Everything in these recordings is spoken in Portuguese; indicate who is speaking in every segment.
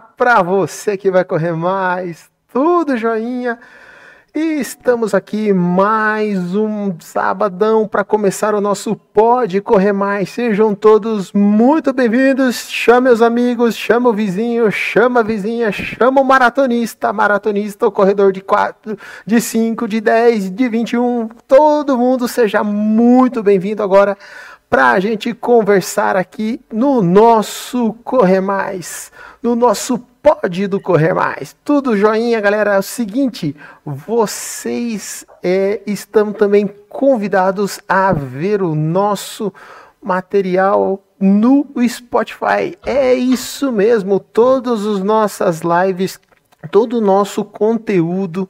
Speaker 1: para você que vai correr mais. Tudo joinha. E estamos aqui mais um sabadão para começar o nosso Pode Correr Mais. Sejam todos muito bem-vindos. Chame os amigos, chama o vizinho, chama a vizinha, chama o maratonista, maratonista, o corredor de 4, de 5, de 10, de 21. Todo mundo seja muito bem-vindo agora para a gente conversar aqui no nosso Correr Mais, no nosso Pode do Correr Mais. Tudo joinha, galera? É o seguinte, vocês é, estão também convidados a ver o nosso material no Spotify. É isso mesmo, todas as nossas lives, todo o nosso conteúdo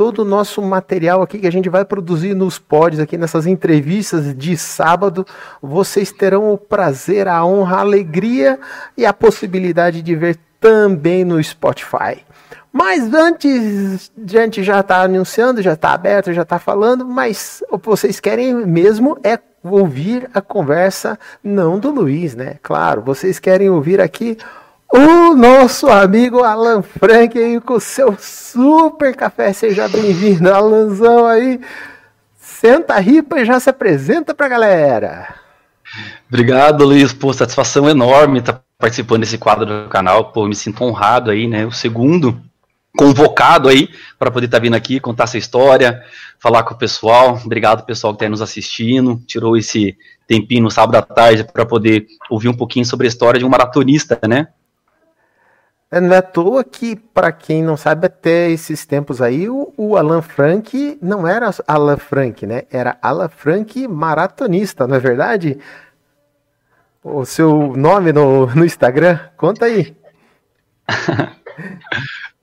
Speaker 1: todo o nosso material aqui que a gente vai produzir nos pods, aqui nessas entrevistas de sábado, vocês terão o prazer, a honra, a alegria e a possibilidade de ver também no Spotify. Mas antes, a gente já está anunciando, já está aberto, já está falando, mas o que vocês querem mesmo é ouvir a conversa, não do Luiz, né? Claro, vocês querem ouvir aqui o nosso amigo Alan Frank aí com o seu super café. Seja bem-vindo, Alanzão aí. Senta a ripa e já se apresenta pra galera.
Speaker 2: Obrigado, Luiz. Pô, satisfação enorme estar tá participando desse quadro do canal. Pô, me sinto honrado aí, né? O segundo convocado aí para poder estar tá vindo aqui contar essa história, falar com o pessoal. Obrigado, pessoal que está nos assistindo. Tirou esse tempinho no sábado à tarde para poder ouvir um pouquinho sobre a história de um maratonista, né?
Speaker 1: É, não é à toa que, para quem não sabe, até esses tempos aí, o, o, Alan Frank não era Alan Frank, né? Era Alan Frank maratonista, não é verdade? O seu nome no, no Instagram? Conta aí.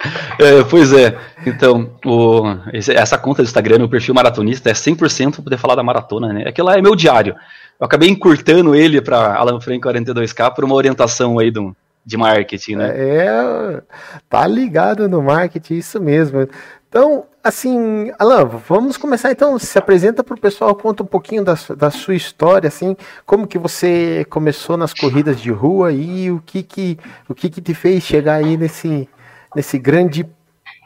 Speaker 2: É, pois é, então, o, essa conta do Instagram, o perfil maratonista, é 100% para poder falar da maratona, né? Aquilo lá é meu diário. Eu acabei encurtando ele para Alan Frank 42K por uma orientação aí do, de marketing, né?
Speaker 1: É, tá ligado no marketing, isso mesmo. Então, assim, Alan, vamos começar então. Se apresenta para o pessoal, conta um pouquinho da, da sua história, assim, como que você começou nas corridas de rua e o que que, o que, que te fez chegar aí nesse, nesse grande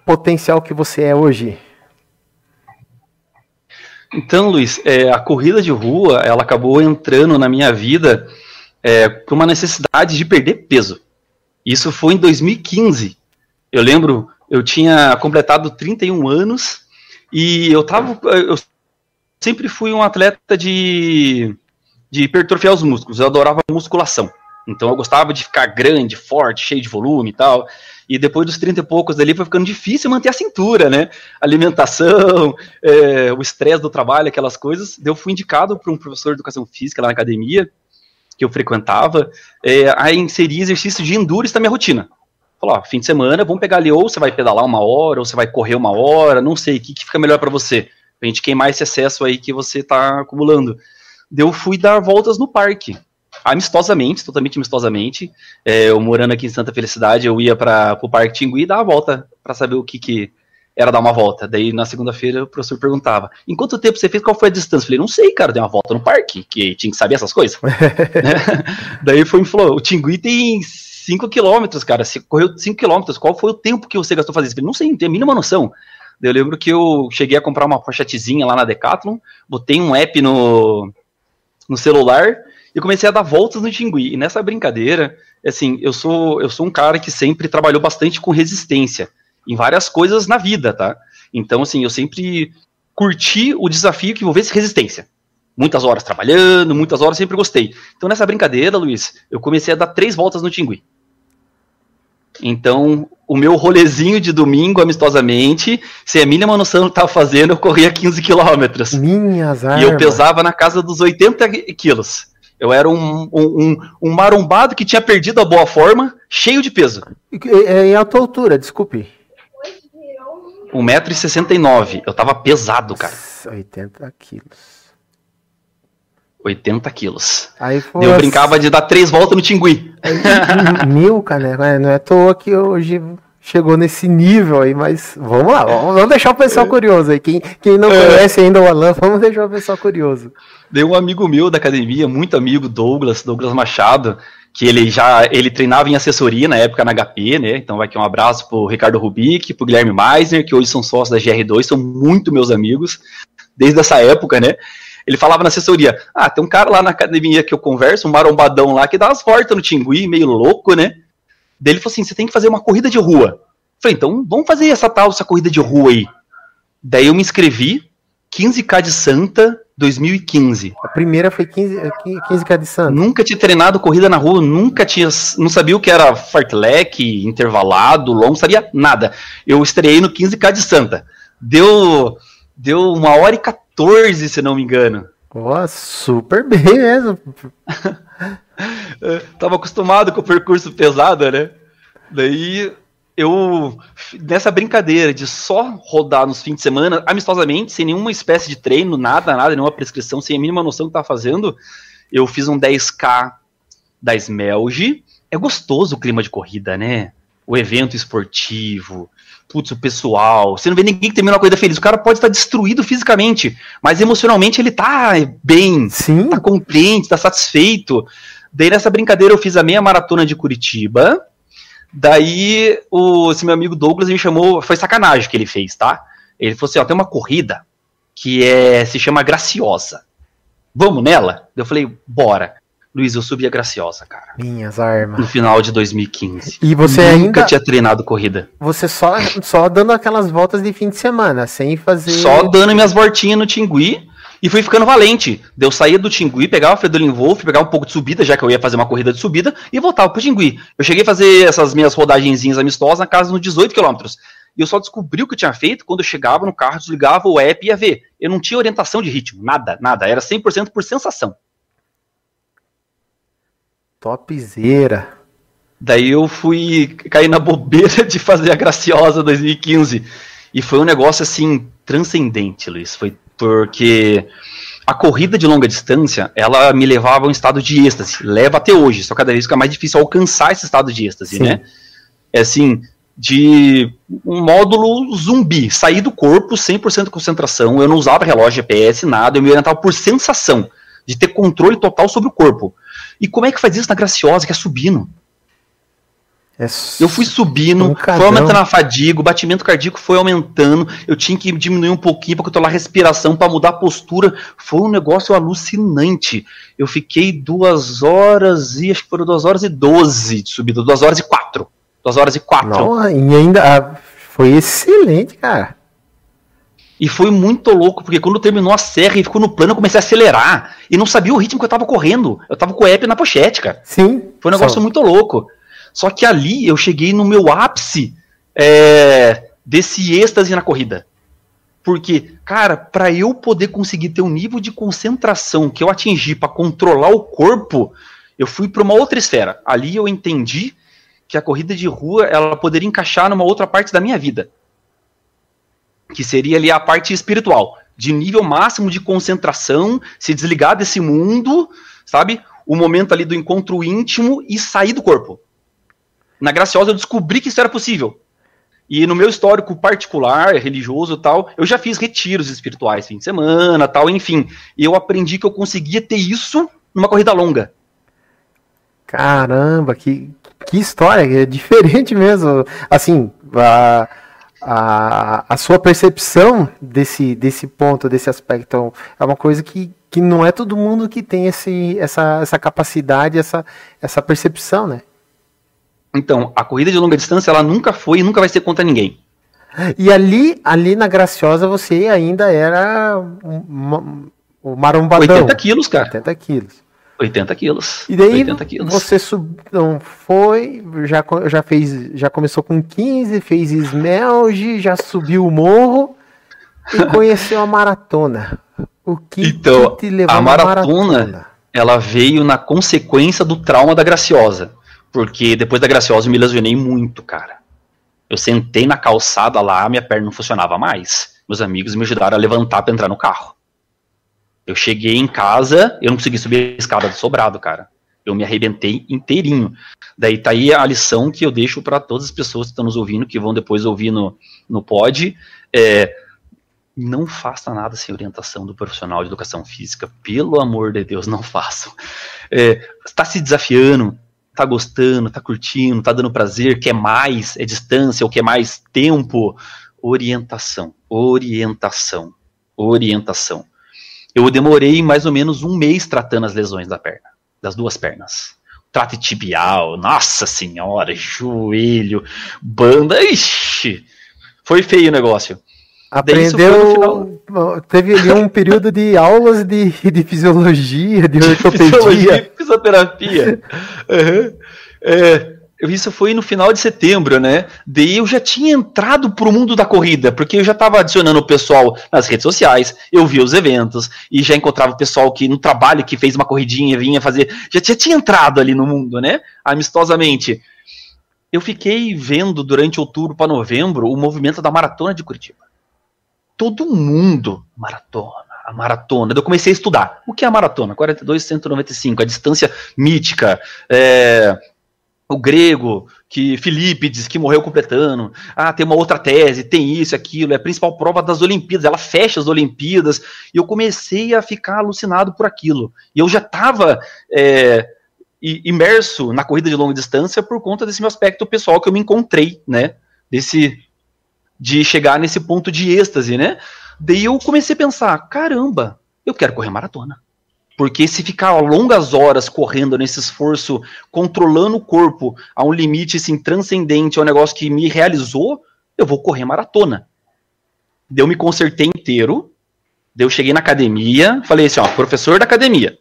Speaker 1: potencial que você é hoje.
Speaker 2: Então, Luiz, é, a corrida de rua, ela acabou entrando na minha vida é, por uma necessidade de perder peso. Isso foi em 2015. Eu lembro, eu tinha completado 31 anos e eu tava, eu sempre fui um atleta de, de hipertrofiar os músculos. Eu adorava musculação. Então eu gostava de ficar grande, forte, cheio de volume e tal. E depois dos 30 e poucos ali foi ficando difícil manter a cintura, né? Alimentação, é, o estresse do trabalho, aquelas coisas. Eu fui indicado por um professor de educação física lá na academia, que eu frequentava, é, a inserir exercício de endurance na minha rotina. Falou, fim de semana, vamos pegar ali, ou você vai pedalar uma hora, ou você vai correr uma hora, não sei, o que, que fica melhor para você? Pra gente queimar esse excesso aí que você tá acumulando. Eu fui dar voltas no parque amistosamente, totalmente amistosamente. É, eu morando aqui em Santa Felicidade, eu ia para o Parque Tingui e dava a volta para saber o que, que era dar uma volta. Daí na segunda-feira o professor perguntava: em quanto tempo você fez? Qual foi a distância? Eu falei: não sei, cara, dei uma volta no parque, que tinha que saber essas coisas. né? Daí foi me falou: o Tingui tem 5 quilômetros, cara. Você correu 5 quilômetros, qual foi o tempo que você gastou fazendo isso? Eu falei, não sei, não tenho a mínima noção. Daí eu lembro que eu cheguei a comprar uma pochetezinha lá na Decathlon, botei um app no, no celular e comecei a dar voltas no Tingui. E nessa brincadeira, assim, eu sou eu sou um cara que sempre trabalhou bastante com resistência em várias coisas na vida, tá? Então, assim, eu sempre curti o desafio que envolvesse resistência. Muitas horas trabalhando, muitas horas sempre gostei. Então, nessa brincadeira, Luiz, eu comecei a dar três voltas no Tingui. Então, o meu rolezinho de domingo, amistosamente, sem a mínima noção estava fazendo, eu corria 15 quilômetros.
Speaker 1: Minhas
Speaker 2: armas. E eu pesava na casa dos 80 quilos. Eu era um, um, um, marombado que tinha perdido a boa forma, cheio de peso.
Speaker 1: E, e a tua altura, desculpe?
Speaker 2: 1,69m. Eu tava pesado, cara.
Speaker 1: 80 quilos.
Speaker 2: 80 quilos. Aí foi eu brincava de dar três voltas no tingui.
Speaker 1: Mil, cara, não é à toa que hoje chegou nesse nível aí, mas vamos lá, vamos, deixar o pessoal é. curioso aí. Quem, quem não é. conhece ainda o Alan, vamos deixar o pessoal curioso.
Speaker 2: Deu um amigo meu da academia, muito amigo, Douglas, Douglas Machado, que ele já ele treinava em assessoria na época na HP, né? Então vai aqui um abraço pro Ricardo Rubik, pro Guilherme Meisner, que hoje são sócios da GR2, são muito meus amigos desde essa época, né? Ele falava na assessoria: "Ah, tem um cara lá na academia que eu converso, um marombadão lá que dá umas voltas no Tingui, meio louco, né?" Daí ele falou assim: "Você tem que fazer uma corrida de rua." Eu falei: "Então, vamos fazer essa tal essa corrida de rua aí." Daí eu me inscrevi, 15k de Santa, 2015.
Speaker 1: A primeira foi 15, 15k de Santa.
Speaker 2: Nunca tinha treinado corrida na rua, nunca tinha, não sabia o que era fartlek, intervalado, longo, sabia nada. Eu estreiei no 15k de Santa. Deu deu uma hora e 14, se não me engano.
Speaker 1: Ó, super bem mesmo.
Speaker 2: Tava acostumado com o percurso pesado, né? Daí eu, nessa brincadeira de só rodar nos fins de semana, amistosamente, sem nenhuma espécie de treino, nada, nada, nenhuma prescrição, sem a mínima noção do que tava fazendo, eu fiz um 10K da Smelge. É gostoso o clima de corrida, né? O evento esportivo, putz, o pessoal. Você não vê ninguém que termina uma corrida feliz. O cara pode estar destruído fisicamente, mas emocionalmente ele tá bem,
Speaker 1: Sim.
Speaker 2: tá contente, tá satisfeito. Daí nessa brincadeira eu fiz a meia maratona de Curitiba. Daí o, esse meu amigo Douglas me chamou, foi sacanagem que ele fez, tá? Ele falou assim, ó, tem uma corrida que é se chama Graciosa. Vamos nela? Eu falei, bora. Luiz, eu subi a Graciosa, cara.
Speaker 1: Minhas armas.
Speaker 2: No final de 2015.
Speaker 1: E você
Speaker 2: Nunca
Speaker 1: ainda.
Speaker 2: tinha treinado corrida.
Speaker 1: Você só, só dando aquelas voltas de fim de semana, sem fazer.
Speaker 2: Só dando minhas voltinhas no Tingui e fui ficando valente. Deu sair do Tingui, pegava o Fredolin Wolf, pegava um pouco de subida, já que eu ia fazer uma corrida de subida, e voltava pro Tingui. Eu cheguei a fazer essas minhas rodagenzinhas amistosas na casa nos 18 quilômetros. E eu só descobri o que eu tinha feito quando eu chegava no carro, desligava o app e ia ver. Eu não tinha orientação de ritmo, nada, nada. Era 100% por sensação.
Speaker 1: Topzera.
Speaker 2: Daí eu fui cair na bobeira de fazer a Graciosa 2015. E foi um negócio assim transcendente, Luiz. Foi porque a corrida de longa distância, ela me levava a um estado de êxtase. Leva até hoje, só cada vez fica mais difícil alcançar esse estado de êxtase,
Speaker 1: Sim.
Speaker 2: né? É assim, de um módulo zumbi, sair do corpo 100% de concentração, eu não usava relógio GPS, nada, eu me orientava por sensação, de ter controle total sobre o corpo. E como é que faz isso na Graciosa, que é subindo?
Speaker 1: É
Speaker 2: Eu fui subindo,
Speaker 1: Pancadão.
Speaker 2: foi aumentando a fadiga, o batimento cardíaco foi aumentando, eu tinha que diminuir um pouquinho para controlar a respiração, para mudar a postura. Foi um negócio alucinante. Eu fiquei duas horas e acho que foram duas horas e doze de subida, duas horas e quatro. Duas horas e quatro.
Speaker 1: Não, e ainda ah, foi excelente, cara.
Speaker 2: E foi muito louco, porque quando terminou a serra e ficou no plano, eu comecei a acelerar. E não sabia o ritmo que eu tava correndo. Eu tava com o app na pochete, cara.
Speaker 1: Sim.
Speaker 2: Foi um negócio
Speaker 1: só-
Speaker 2: muito louco. Só que ali eu cheguei no meu ápice é, desse êxtase na corrida. Porque, cara, para eu poder conseguir ter um nível de concentração que eu atingi para controlar o corpo, eu fui para uma outra esfera. Ali eu entendi que a corrida de rua ela poderia encaixar numa outra parte da minha vida, que seria ali a parte espiritual, de nível máximo de concentração, se desligar desse mundo, sabe? O momento ali do encontro íntimo e sair do corpo. Na Graciosa eu descobri que isso era possível. E no meu histórico particular, religioso tal, eu já fiz retiros espirituais fim de semana, tal, enfim. E eu aprendi que eu conseguia ter isso numa corrida longa.
Speaker 1: Caramba, que, que história, é diferente mesmo. Assim, a, a, a sua percepção desse, desse ponto, desse aspecto, é uma coisa que, que não é todo mundo que tem esse, essa, essa capacidade, essa, essa percepção, né?
Speaker 2: Então, a corrida de longa distância, ela nunca foi e nunca vai ser contra ninguém.
Speaker 1: E ali, ali na Graciosa você ainda era um, um, um marombadão.
Speaker 2: 80 quilos, cara.
Speaker 1: 80 quilos.
Speaker 2: 80 quilos.
Speaker 1: E daí
Speaker 2: 80 quilos.
Speaker 1: você sub... não foi, já, já fez, já começou com 15, fez esmelge, já subiu o morro e conheceu a maratona. O que,
Speaker 2: Então,
Speaker 1: que te levou
Speaker 2: a
Speaker 1: na
Speaker 2: maratona- ela veio na consequência do trauma da Graciosa. Porque depois da Graciosa eu me lesionei muito, cara. Eu sentei na calçada lá, minha perna não funcionava mais. Meus amigos me ajudaram a levantar para entrar no carro. Eu cheguei em casa, eu não consegui subir a escada do sobrado, cara. Eu me arrebentei inteirinho. Daí tá aí a lição que eu deixo para todas as pessoas que estão nos ouvindo, que vão depois ouvir no, no pod. É, não faça nada sem orientação do profissional de educação física. Pelo amor de Deus, não façam. É, está se desafiando, tá gostando, tá curtindo, tá dando prazer, quer mais, é distância ou quer mais tempo. Orientação, orientação, orientação. Eu demorei mais ou menos um mês tratando as lesões da perna, das duas pernas. Trato tibial, nossa senhora, joelho, banda, ixi, foi feio o negócio.
Speaker 1: Aprendeu, teve ali um período de aulas de, de fisiologia, de ortopedia. Fisiologia
Speaker 2: fisioterapia. Uhum. É, isso foi no final de setembro, né? Daí eu já tinha entrado pro mundo da corrida, porque eu já estava adicionando o pessoal nas redes sociais, eu via os eventos, e já encontrava o pessoal que no trabalho que fez uma corridinha, vinha fazer. Já, já tinha entrado ali no mundo, né? Amistosamente. Eu fiquei vendo durante outubro para novembro o movimento da maratona de Curitiba todo mundo maratona, a maratona. Eu comecei a estudar. O que é a maratona? 42, 195, a distância mítica, é, o grego, que Filípides, que morreu completando. Ah, tem uma outra tese, tem isso, aquilo, é a principal prova das Olimpíadas, ela fecha as Olimpíadas. E eu comecei a ficar alucinado por aquilo. E eu já estava é, imerso na corrida de longa distância por conta desse meu aspecto pessoal que eu me encontrei, né? Desse de chegar nesse ponto de êxtase, né? Daí eu comecei a pensar, caramba, eu quero correr maratona. Porque se ficar longas horas correndo nesse esforço, controlando o corpo a um limite assim, transcendente, é um negócio que me realizou, eu vou correr maratona. Daí eu me consertei inteiro, daí eu cheguei na academia, falei assim, ó, professor da academia,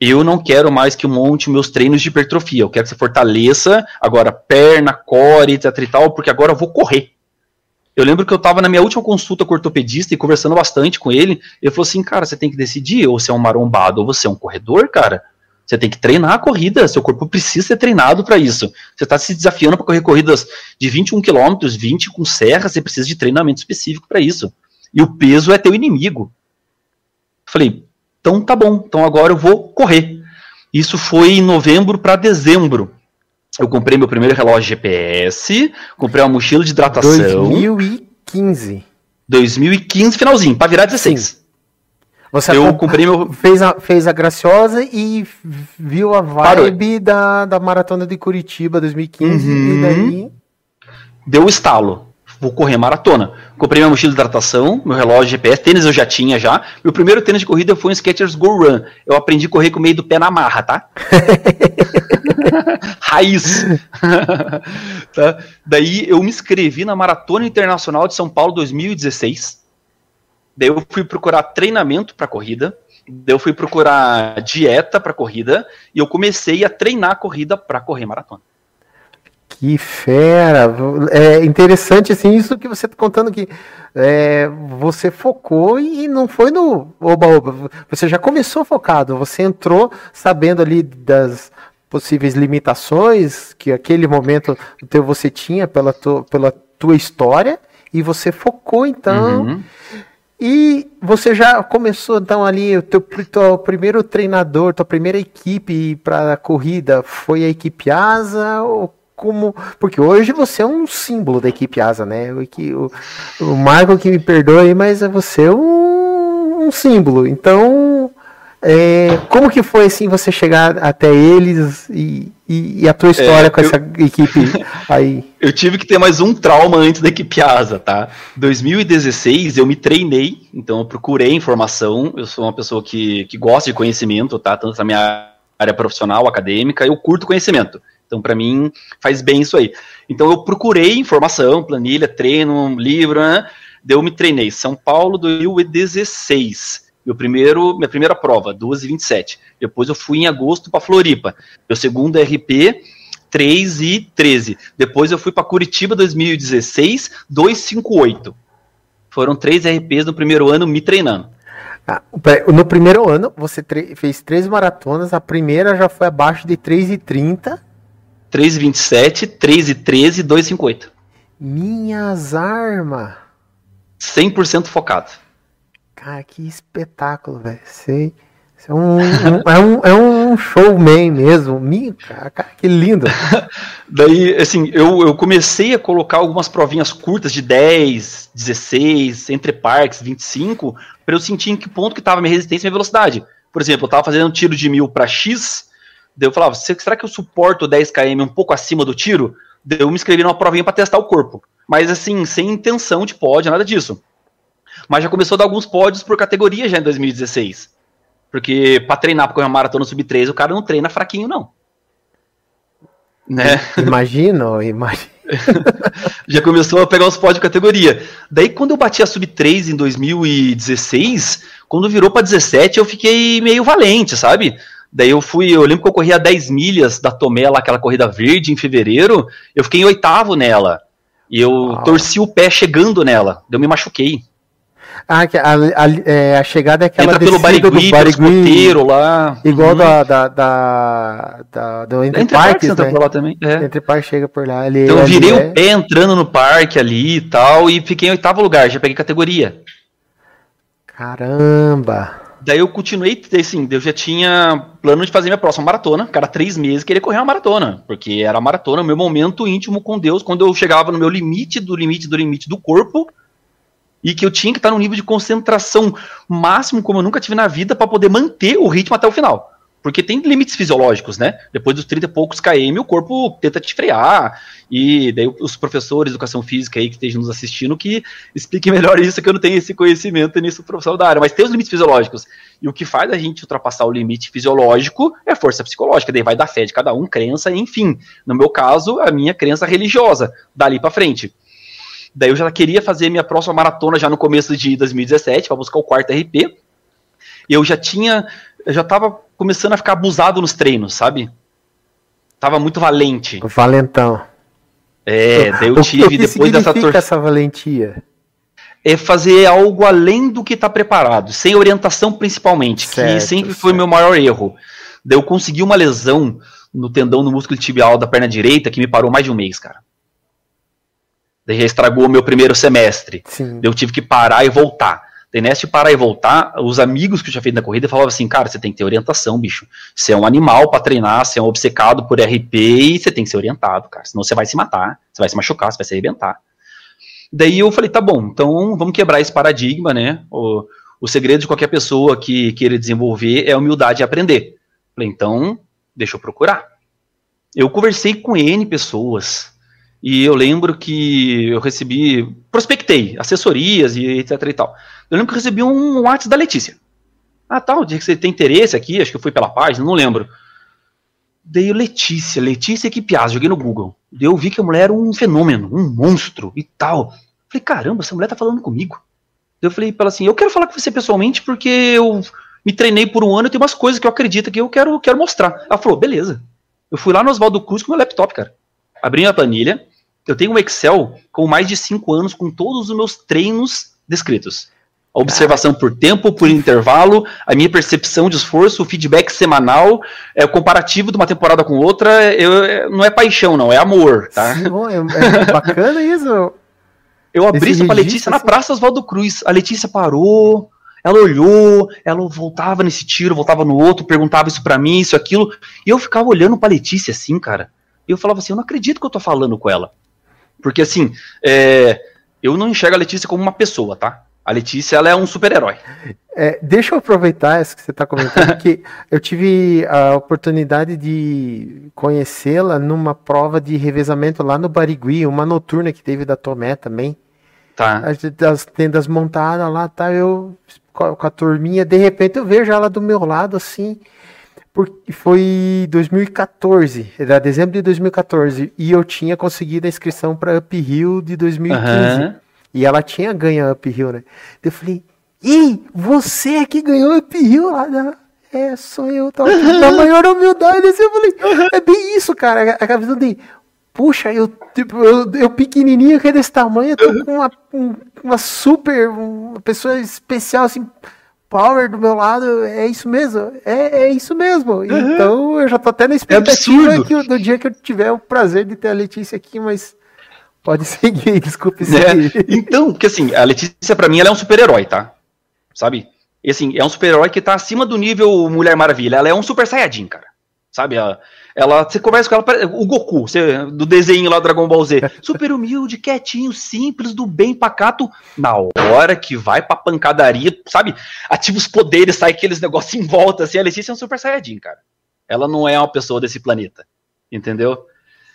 Speaker 2: eu não quero mais que monte meus treinos de hipertrofia, eu quero que você fortaleça agora perna, core, etc e tal, porque agora eu vou correr. Eu lembro que eu estava na minha última consulta com o ortopedista e conversando bastante com ele. Ele falou assim: cara, você tem que decidir, ou você é um marombado ou você é um corredor, cara. Você tem que treinar a corrida, seu corpo precisa ser treinado para isso. Você está se desafiando para correr corridas de 21 km, 20 com serra, você precisa de treinamento específico para isso. E o peso é teu inimigo. Falei, então tá bom, então agora eu vou correr. Isso foi em novembro para dezembro eu comprei meu primeiro relógio GPS, comprei uma mochila de hidratação.
Speaker 1: 2015.
Speaker 2: 2015, finalzinho, para virar 16. Sim.
Speaker 1: Você eu comprei meu... fez, a, fez a Graciosa e viu a vibe da, da Maratona de Curitiba 2015 uhum. e daí...
Speaker 2: Deu o estalo. Vou correr maratona. Comprei minha mochila de hidratação, meu relógio GPS, tênis eu já tinha já. Meu primeiro tênis de corrida foi um Skechers Go Run. Eu aprendi a correr com o meio do pé na marra, tá? Raiz. tá? Daí eu me inscrevi na Maratona Internacional de São Paulo 2016. Daí eu fui procurar treinamento para corrida. Daí eu fui procurar dieta para corrida e eu comecei a treinar a corrida para correr maratona.
Speaker 1: Que fera! É interessante assim isso que você está contando que é, você focou e não foi no oba oba. Você já começou focado. Você entrou sabendo ali das possíveis limitações que aquele momento teu você tinha pela, tu, pela tua história e você focou então. Uhum. E você já começou então ali o teu, teu primeiro treinador, tua primeira equipe para a corrida foi a equipe Asa ou como porque hoje você é um símbolo da equipe Asa, né? O, o, o Marco que me perdoe, mas você é um, um símbolo. Então é, como que foi assim você chegar até eles e, e, e a tua história é, com eu, essa equipe aí?
Speaker 2: Eu tive que ter mais um trauma antes da equipe Asa, tá? 2016 eu me treinei, então eu procurei informação. Eu sou uma pessoa que, que gosta de conhecimento, tá? Tanto na minha área profissional, acadêmica, eu curto conhecimento. Então, para mim, faz bem isso aí. Então, eu procurei informação, planilha, treino, livro, né? Deu, me treinei. São Paulo 2016. Meu primeiro, minha primeira prova, 2h27. Depois eu fui em agosto para Floripa. Meu segundo RP, 3 e 13. Depois eu fui para Curitiba 2016, 258. Foram três RPs no primeiro ano me treinando.
Speaker 1: Ah, no primeiro ano, você fez três maratonas. A primeira já foi abaixo de
Speaker 2: 3 e 30. 327, 313, 258.
Speaker 1: Minhas armas!
Speaker 2: 100% focado.
Speaker 1: Cara, que espetáculo, velho. Você, é, um, é, um, é um showman mesmo. Minha, cara, que lindo.
Speaker 2: Daí, assim, eu, eu comecei a colocar algumas provinhas curtas de 10, 16, entre parques, 25, para eu sentir em que ponto que estava minha resistência e minha velocidade. Por exemplo, eu tava fazendo um tiro de mil para X, Daí eu falava, será que eu suporto 10 km um pouco acima do tiro? Daí eu me inscrevi numa provinha para testar o corpo. Mas assim, sem intenção de pódio, nada disso. Mas já começou a dar alguns pódios por categoria já em 2016. Porque para treinar para correr uma maratona sub 3, o cara não treina fraquinho, não.
Speaker 1: Né? Imagino, imagino.
Speaker 2: já começou a pegar os pódios de categoria. Daí, quando eu bati a sub 3 em 2016, quando virou para 17, eu fiquei meio valente, sabe? Daí eu fui, eu lembro que eu corri a 10 milhas da Tomé, lá, aquela corrida verde em fevereiro, eu fiquei em oitavo nela. E eu torci o pé chegando nela, eu me machuquei.
Speaker 1: Ah, a, a, é, a chegada é aquela
Speaker 2: Entra pelo Barigui, pelo lá.
Speaker 1: Igual uhum. da, da, da, da, do Entre, Entre Parques, né? por lá também. É. Entre Parques chega por lá.
Speaker 2: Então eu virei é... o pé entrando no parque ali e tal, e fiquei em oitavo lugar, já peguei categoria.
Speaker 1: Caramba!
Speaker 2: Daí eu continuei, assim, eu já tinha plano de fazer minha próxima maratona, cada três meses querer correr uma maratona, porque era a maratona, o meu momento íntimo com Deus, quando eu chegava no meu limite do limite do limite do corpo, e que eu tinha que estar num nível de concentração máximo como eu nunca tive na vida para poder manter o ritmo até o final. Porque tem limites fisiológicos, né? Depois dos 30 e poucos km, o corpo tenta te frear. E daí os professores de educação física aí que estejam nos assistindo que expliquem melhor isso, que eu não tenho esse conhecimento nisso profissional da área. Mas tem os limites fisiológicos. E o que faz a gente ultrapassar o limite fisiológico é força psicológica. Daí vai da fé de cada um, crença, enfim. No meu caso, a minha crença religiosa, dali para frente. Daí eu já queria fazer minha próxima maratona já no começo de 2017, para buscar o quarto RP. Eu já tinha, eu já tava começando a ficar abusado nos treinos, sabe? Tava muito valente.
Speaker 1: Valentão.
Speaker 2: É, daí eu tive,
Speaker 1: que depois dessa torcida. essa valentia?
Speaker 2: É fazer algo além do que tá preparado, sem orientação principalmente, certo, que sempre certo. foi meu maior erro. Daí eu consegui uma lesão no tendão no músculo tibial da perna direita que me parou mais de um mês, cara. Daí já estragou o meu primeiro semestre. Sim. Daí eu tive que parar e voltar. De parar e voltar, os amigos que eu tinha feito na corrida falavam assim, cara, você tem que ter orientação, bicho. Você é um animal para treinar, você é um obcecado por RP e você tem que ser orientado, cara. Senão você vai se matar, você vai se machucar, você vai se arrebentar. Daí eu falei, tá bom, então vamos quebrar esse paradigma, né? O, o segredo de qualquer pessoa que queira desenvolver é humildade e aprender. Falei, então, deixa eu procurar. Eu conversei com N pessoas, e eu lembro que eu recebi, prospectei assessorias e etc e tal. Eu lembro que eu recebi um WhatsApp da Letícia. Ah, tal, dia que você tem interesse aqui, acho que foi pela página, não lembro. Daí Letícia, Letícia Equipiaz, joguei no Google. Daí eu vi que a mulher era um fenômeno, um monstro e tal. Falei, caramba, essa mulher tá falando comigo. Daí eu falei pra ela assim, eu quero falar com você pessoalmente porque eu me treinei por um ano e tem umas coisas que eu acredito que eu quero, quero mostrar. Ela falou, beleza. Eu fui lá no Oswaldo Cruz com meu laptop, cara. Abri a planilha, eu tenho um Excel com mais de cinco anos com todos os meus treinos descritos. A observação por tempo, por intervalo, a minha percepção de esforço, o feedback semanal, é o comparativo de uma temporada com outra, eu, não é paixão, não, é amor, tá? Sim,
Speaker 1: é, é bacana isso.
Speaker 2: Eu abri Esse isso pra Letícia assim. na Praça Oswaldo Cruz. A Letícia parou, ela olhou, ela voltava nesse tiro, voltava no outro, perguntava isso para mim, isso, aquilo. E eu ficava olhando pra Letícia assim, cara. E eu falava assim, eu não acredito que eu tô falando com ela. Porque assim, é, eu não enxergo a Letícia como uma pessoa, tá? A Letícia, ela é um super-herói.
Speaker 1: É, deixa eu aproveitar isso que você está comentando, que eu tive a oportunidade de conhecê-la numa prova de revezamento lá no Barigui, uma noturna que teve da Tomé também. Tá. As tendas montadas lá, tá, eu com a turminha, de repente eu vejo ela do meu lado assim, porque foi 2014, era dezembro de 2014, e eu tinha conseguido a inscrição para Uphill de 2015. Uhum. E ela tinha ganho a Uphill, né? Eu falei, Ih, você que ganhou Uphill lá da... É, sou eu, tá na maior humildade, assim, eu falei, é bem isso, cara, a visão de, puxa, eu, tipo, eu, eu pequenininho, que é desse tamanho, eu tô com uma, uma super, uma pessoa especial, assim, Power do meu lado, é isso mesmo, é, é isso mesmo. Uhum. Então eu já tô até na expectativa é que do dia que eu tiver o prazer de ter a Letícia aqui, mas pode seguir, desculpe
Speaker 2: seguir. É. Então, porque assim, a Letícia para mim ela é um super-herói, tá? Sabe? E assim, é um super-herói que tá acima do nível Mulher Maravilha, ela é um super saiyajin, cara. Sabe? Ela, ela, você conversa com ela, o Goku, você, do desenho lá do Dragon Ball Z. Super humilde, quietinho, simples, do bem pacato. Na hora que vai pra pancadaria, sabe? Ativa os poderes, sai aqueles negócios em volta, assim. A Letícia é um super saiyajin, cara. Ela não é uma pessoa desse planeta. Entendeu?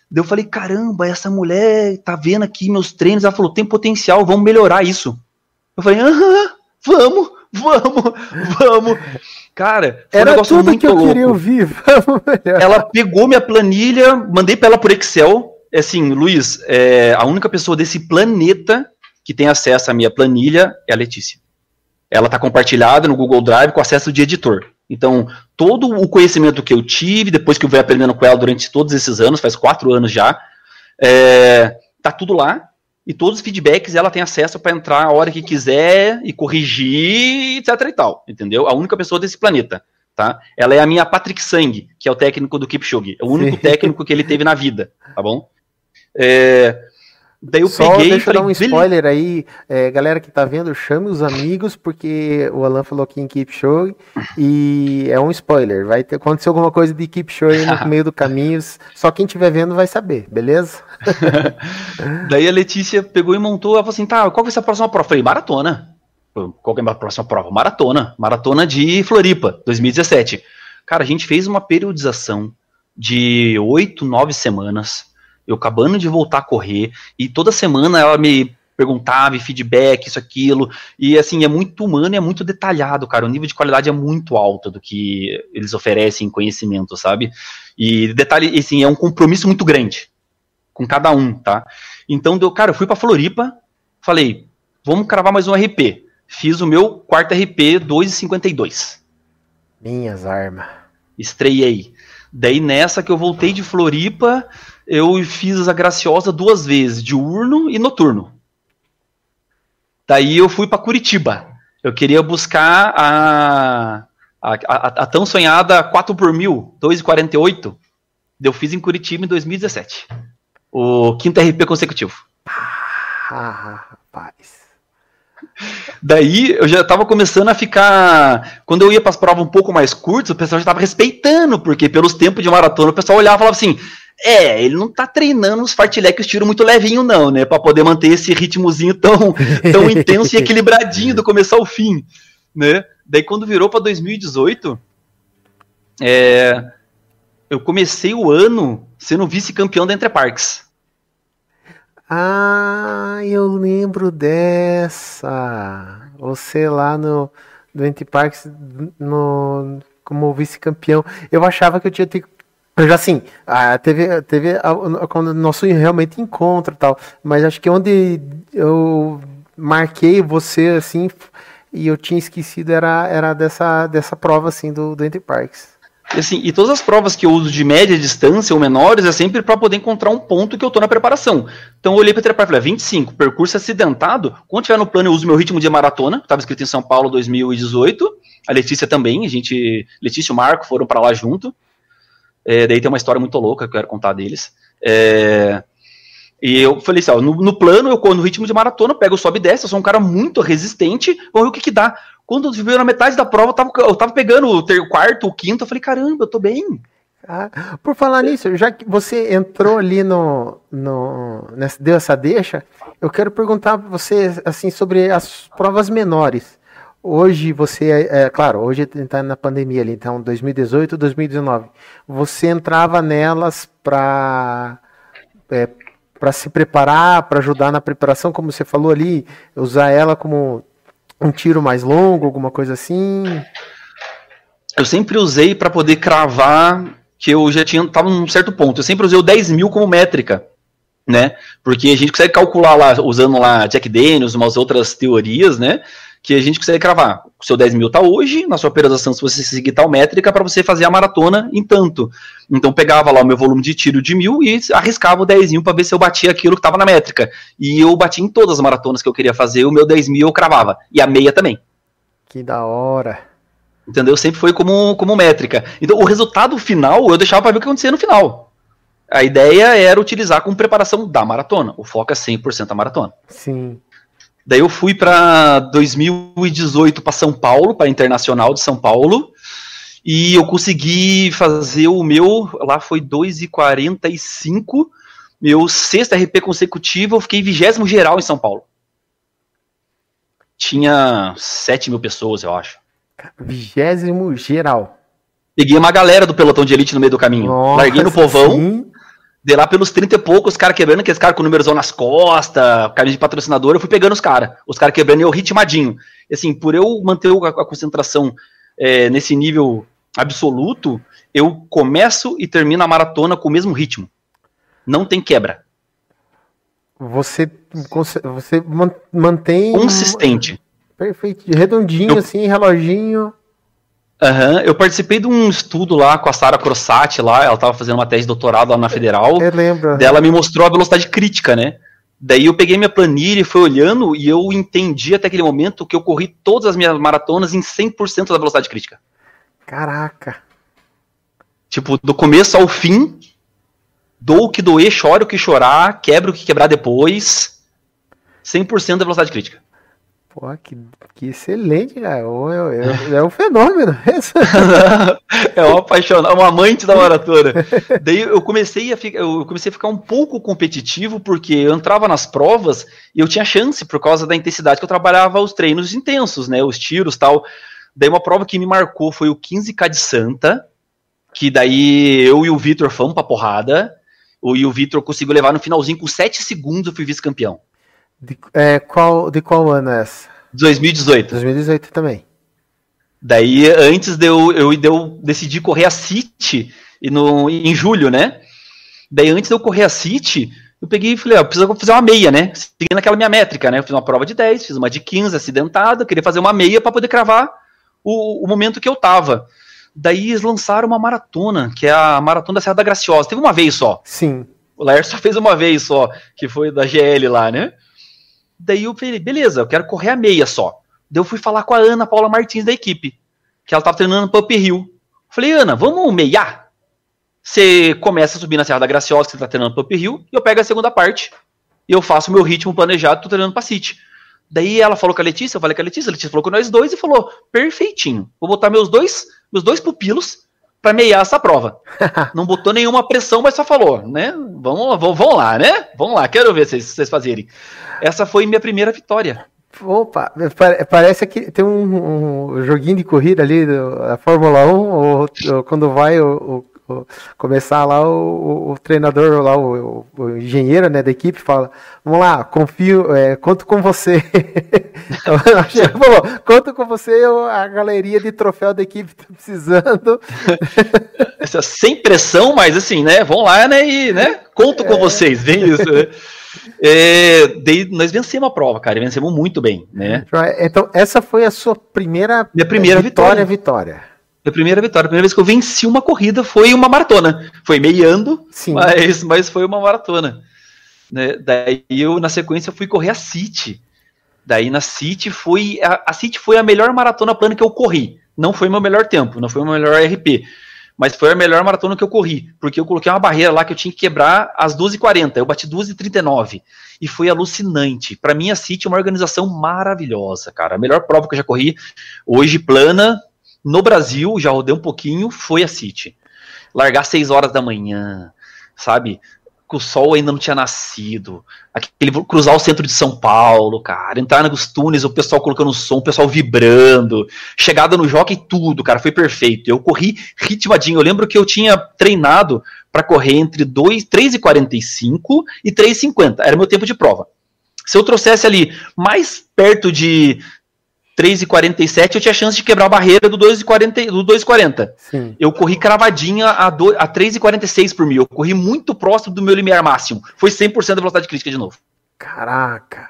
Speaker 2: Daí eu falei, caramba, essa mulher tá vendo aqui meus treinos. Ela falou, tem potencial, vamos melhorar isso. Eu falei, aham, vamos, vamos, vamos. Cara,
Speaker 1: era um tudo que eu louco. queria ouvir.
Speaker 2: ela pegou minha planilha, mandei para ela por Excel. É assim, Luiz, é, a única pessoa desse planeta que tem acesso à minha planilha é a Letícia. Ela está compartilhada no Google Drive com acesso de editor. Então, todo o conhecimento que eu tive, depois que eu venho aprendendo com ela durante todos esses anos, faz quatro anos já, é, tá tudo lá. E todos os feedbacks ela tem acesso para entrar a hora que quiser e corrigir, etc e tal. Entendeu? A única pessoa desse planeta. Tá? Ela é a minha Patrick Sang, que é o técnico do Kipchoge. É o único Sim. técnico que ele teve na vida. Tá bom? É,
Speaker 1: Daí eu Só peguei. Deixa eu dar um spoiler aí, é, galera que tá vendo, chame os amigos, porque o Alan falou aqui em Keep Show e é um spoiler. Vai ter, acontecer alguma coisa de Keep Show aí no meio do caminho. Só quem estiver vendo vai saber, beleza?
Speaker 2: Daí a Letícia pegou e montou, ela falou assim: tá, qual vai ser a próxima prova? Eu falei, maratona. Qual é a próxima prova? Maratona. Maratona de Floripa, 2017. Cara, a gente fez uma periodização de oito, nove semanas eu acabando de voltar a correr, e toda semana ela me perguntava e feedback, isso, aquilo, e assim, é muito humano e é muito detalhado, cara, o nível de qualidade é muito alto do que eles oferecem em conhecimento, sabe? E detalhe, assim, é um compromisso muito grande com cada um, tá? Então, deu, cara, eu fui pra Floripa, falei, vamos cravar mais um RP. Fiz o meu quarto RP 2,52.
Speaker 1: Minhas armas.
Speaker 2: Estreiei. Daí nessa que eu voltei de Floripa, eu fiz a graciosa duas vezes, diurno e noturno. Daí eu fui para Curitiba. Eu queria buscar a, a, a, a tão sonhada 4 por mil, 2,48. Eu fiz em Curitiba em 2017. O quinto RP consecutivo.
Speaker 1: Ah, rapaz.
Speaker 2: Daí eu já estava começando a ficar. Quando eu ia para as provas um pouco mais curtas, o pessoal já estava respeitando, porque pelos tempos de maratona o pessoal olhava e falava assim: é, ele não tá treinando os fartlek os tiros muito levinho, não, né? Para poder manter esse ritmozinho tão, tão intenso e equilibradinho do começo ao fim, né? Daí quando virou para 2018, é, eu comecei o ano sendo vice-campeão da Entre Parks.
Speaker 1: Ah, eu lembro dessa. Você lá no, Entre Parks no, como vice-campeão. Eu achava que eu tinha que já assim, teve, teve quando nosso realmente encontro tal, mas acho que onde eu marquei você assim e eu tinha esquecido era, era dessa, dessa prova assim do, do Entre Parks.
Speaker 2: E, assim, e todas as provas que eu uso de média distância ou menores é sempre para poder encontrar um ponto que eu tô na preparação. Então eu olhei para o e falei, 25, percurso acidentado, quando tiver no plano eu uso meu ritmo de maratona, estava escrito em São Paulo 2018, a Letícia também, a gente, Letícia e o Marco foram para lá junto. É, daí tem uma história muito louca que eu quero contar deles. É, e eu falei assim, ó, no, no, plano, eu no ritmo de maratona, pego, sobe e desce, eu sou um cara muito resistente, vamos ver o que que dá. Quando veio na metade da prova, eu tava, eu tava pegando o quarto, o quinto, eu falei, caramba, eu tô bem.
Speaker 1: Ah, por falar nisso, já que você entrou ali no, no nessa, deu essa deixa, eu quero perguntar para você assim sobre as provas menores. Hoje você, é, é claro, hoje está na pandemia ali, então 2018, 2019. Você entrava nelas para é, para se preparar, para ajudar na preparação, como você falou ali, usar ela como um tiro mais longo, alguma coisa assim?
Speaker 2: Eu sempre usei para poder cravar que eu já tinha tava num certo ponto. Eu sempre usei o 10 mil como métrica, né? Porque a gente consegue calcular lá usando lá Jack Daniels, umas outras teorias, né? Que a gente consegue cravar. O seu 10 mil tá hoje, na sua periodização, se você seguir tal métrica, para você fazer a maratona em tanto. Então pegava lá o meu volume de tiro de mil e arriscava o 10 mil para ver se eu batia aquilo que estava na métrica. E eu bati em todas as maratonas que eu queria fazer, o meu 10 mil eu cravava. E a meia também.
Speaker 1: Que da hora.
Speaker 2: Entendeu? Sempre foi como, como métrica. Então o resultado final eu deixava para ver o que acontecia no final. A ideia era utilizar como preparação da maratona. O foco é 100% a maratona.
Speaker 1: Sim.
Speaker 2: Daí eu fui para 2018 para São Paulo, para Internacional de São Paulo, e eu consegui fazer o meu, lá foi 2,45, meu sexto RP consecutivo, eu fiquei vigésimo geral em São Paulo. Tinha 7 mil pessoas, eu acho.
Speaker 1: Vigésimo geral.
Speaker 2: Peguei uma galera do pelotão de elite no meio do caminho. Nossa, Larguei no povão. Sim. De lá pelos 30 e poucos, os caras quebrando, aqueles caras com númerozão nas costas, carinha de patrocinador, eu fui pegando os caras. Os caras quebrando e eu ritmadinho. E assim, por eu manter a, a concentração é, nesse nível absoluto, eu começo e termino a maratona com o mesmo ritmo. Não tem quebra.
Speaker 1: Você, você mantém.
Speaker 2: Consistente.
Speaker 1: Perfeito. Redondinho, eu... assim, reloginho.
Speaker 2: Uhum. Eu participei de um estudo lá com a Sara Crossati lá, ela estava fazendo uma tese de doutorado lá na Federal.
Speaker 1: Eu lembro.
Speaker 2: Dela me mostrou a velocidade crítica, né? Daí eu peguei minha planilha e fui olhando e eu entendi até aquele momento que eu corri todas as minhas maratonas em 100% da velocidade crítica.
Speaker 1: Caraca.
Speaker 2: Tipo, do começo ao fim, dou o que doer, choro o que chorar, quebro o que quebrar depois. 100% da velocidade crítica.
Speaker 1: Pô, que, que excelente, cara. É, é, é um fenômeno.
Speaker 2: é um apaixonado, um amante da maratona. Daí eu comecei, a ficar, eu comecei a ficar um pouco competitivo, porque eu entrava nas provas e eu tinha chance, por causa da intensidade que eu trabalhava os treinos intensos, né? Os tiros tal. Daí uma prova que me marcou foi o 15K de Santa, que daí eu e o Vitor fomos pra porrada. E o Vitor conseguiu levar no finalzinho com 7 segundos, eu fui vice-campeão.
Speaker 1: De, é, qual, de qual ano é essa?
Speaker 2: 2018.
Speaker 1: 2018 também.
Speaker 2: Daí, antes de eu, eu, de eu decidi correr a City no, em julho, né? Daí, antes de eu correr a City, eu peguei e falei, ó, preciso fazer uma meia, né? Seguindo aquela minha métrica, né? Eu fiz uma prova de 10, fiz uma de 15, acidentada, queria fazer uma meia para poder cravar o, o momento que eu tava. Daí eles lançaram uma maratona, que é a Maratona da Serra da Graciosa. Teve uma vez só.
Speaker 1: Sim.
Speaker 2: O Lair só fez uma vez só, que foi da GL lá, né? Daí eu falei, beleza, eu quero correr a meia só. Daí eu fui falar com a Ana Paula Martins da equipe, que ela tava treinando Up Hill. Falei, Ana, vamos meiar? Você começa a subir na Serra da Graciosa, que você tá treinando Up Hill, e eu pego a segunda parte. E eu faço meu ritmo planejado, tô treinando pra City. Daí ela falou com a Letícia, eu falei com a Letícia, a Letícia falou com nós dois e falou: perfeitinho, vou botar meus dois, meus dois pupilos para meiar essa prova. Não botou nenhuma pressão, mas só falou, né? Vamos, vamos, vamos lá, né? Vamos lá, quero ver vocês, vocês fazerem. Essa foi minha primeira vitória.
Speaker 1: Opa, parece que tem um, um joguinho de corrida ali da Fórmula 1, ou, ou quando vai o, o, começar lá o, o, treinador, lá o, o, engenheiro né, da equipe fala, vamos lá, confio, é, conto com você. Falou, conto com você, a galeria de troféu da equipe tá precisando.
Speaker 2: Essa, sem pressão, mas assim, né, vamos lá, né, e, né, conto é... com vocês, vem isso, né? É, nós vencemos a prova, cara, vencemos muito bem, né?
Speaker 1: Então, essa foi a sua primeira,
Speaker 2: Minha primeira vitória.
Speaker 1: vitória. vitória.
Speaker 2: A primeira vitória, a primeira vez que eu venci uma corrida foi uma maratona. Foi meiando, Sim. Mas, mas foi uma maratona. Né? Daí eu, na sequência, fui correr a City. Daí na City foi. A, a City foi a melhor maratona plana que eu corri. Não foi meu melhor tempo, não foi meu melhor RP mas foi a melhor maratona que eu corri, porque eu coloquei uma barreira lá que eu tinha que quebrar às 12h40, eu bati 12h39, e foi alucinante. Para mim, a City é uma organização maravilhosa, cara, a melhor prova que eu já corri, hoje plana, no Brasil, já rodei um pouquinho, foi a City. Largar 6 horas da manhã, sabe? que o sol ainda não tinha nascido, aquele cruzar o centro de São Paulo, cara, entrar nos túneis, o pessoal colocando som, o pessoal vibrando, chegada no jockey, tudo, cara, foi perfeito. Eu corri ritmadinho. Eu lembro que eu tinha treinado para correr entre 2, 3,45 e 3,50. Era meu tempo de prova. Se eu trouxesse ali mais perto de 3,47, eu tinha chance de quebrar a barreira do 2,40. Do 2,40. Eu corri cravadinha a, a 3,46 por mil. Eu corri muito próximo do meu limiar máximo. Foi 100% da velocidade crítica de novo.
Speaker 1: Caraca.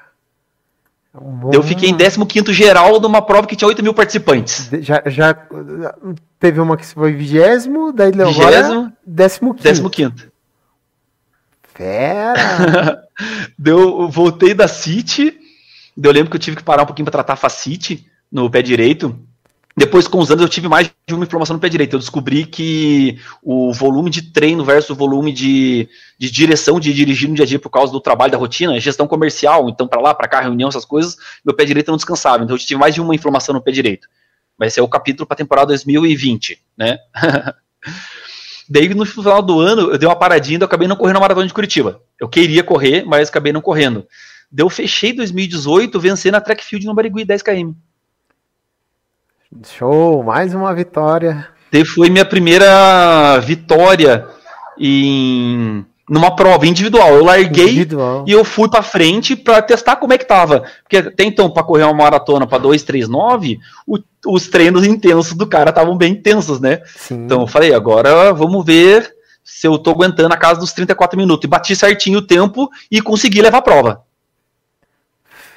Speaker 2: É bom... Eu fiquei em 15 geral numa prova que tinha 8 mil participantes.
Speaker 1: Já, já teve uma que foi 20, daí agora 15.
Speaker 2: 15.
Speaker 1: Fera!
Speaker 2: Deu, voltei da City eu lembro que eu tive que parar um pouquinho para tratar facite no pé direito. Depois, com os anos, eu tive mais de uma inflamação no pé direito. Eu descobri que o volume de treino versus o volume de, de direção de dirigir no dia a dia por causa do trabalho, da rotina, gestão comercial, então para lá, para cá, reunião, essas coisas, meu pé direito não descansava. Então eu tive mais de uma inflamação no pé direito. Vai ser o capítulo para a temporada 2020, né? Daí, no final do ano, eu dei uma paradinha e acabei não correndo a maratona de Curitiba. Eu queria correr, mas acabei não correndo. Deu fechei 2018 vencendo a Track Field no Barigui 10 km.
Speaker 1: Show, mais uma vitória.
Speaker 2: foi minha primeira vitória em numa prova individual. Eu larguei individual. e eu fui para frente para testar como é que tava. Porque até então, para correr uma maratona para 239, o, os treinos intensos do cara estavam bem intensos, né? Sim. Então eu falei, agora vamos ver se eu tô aguentando a casa dos 34 minutos. E bati certinho o tempo e consegui levar a prova.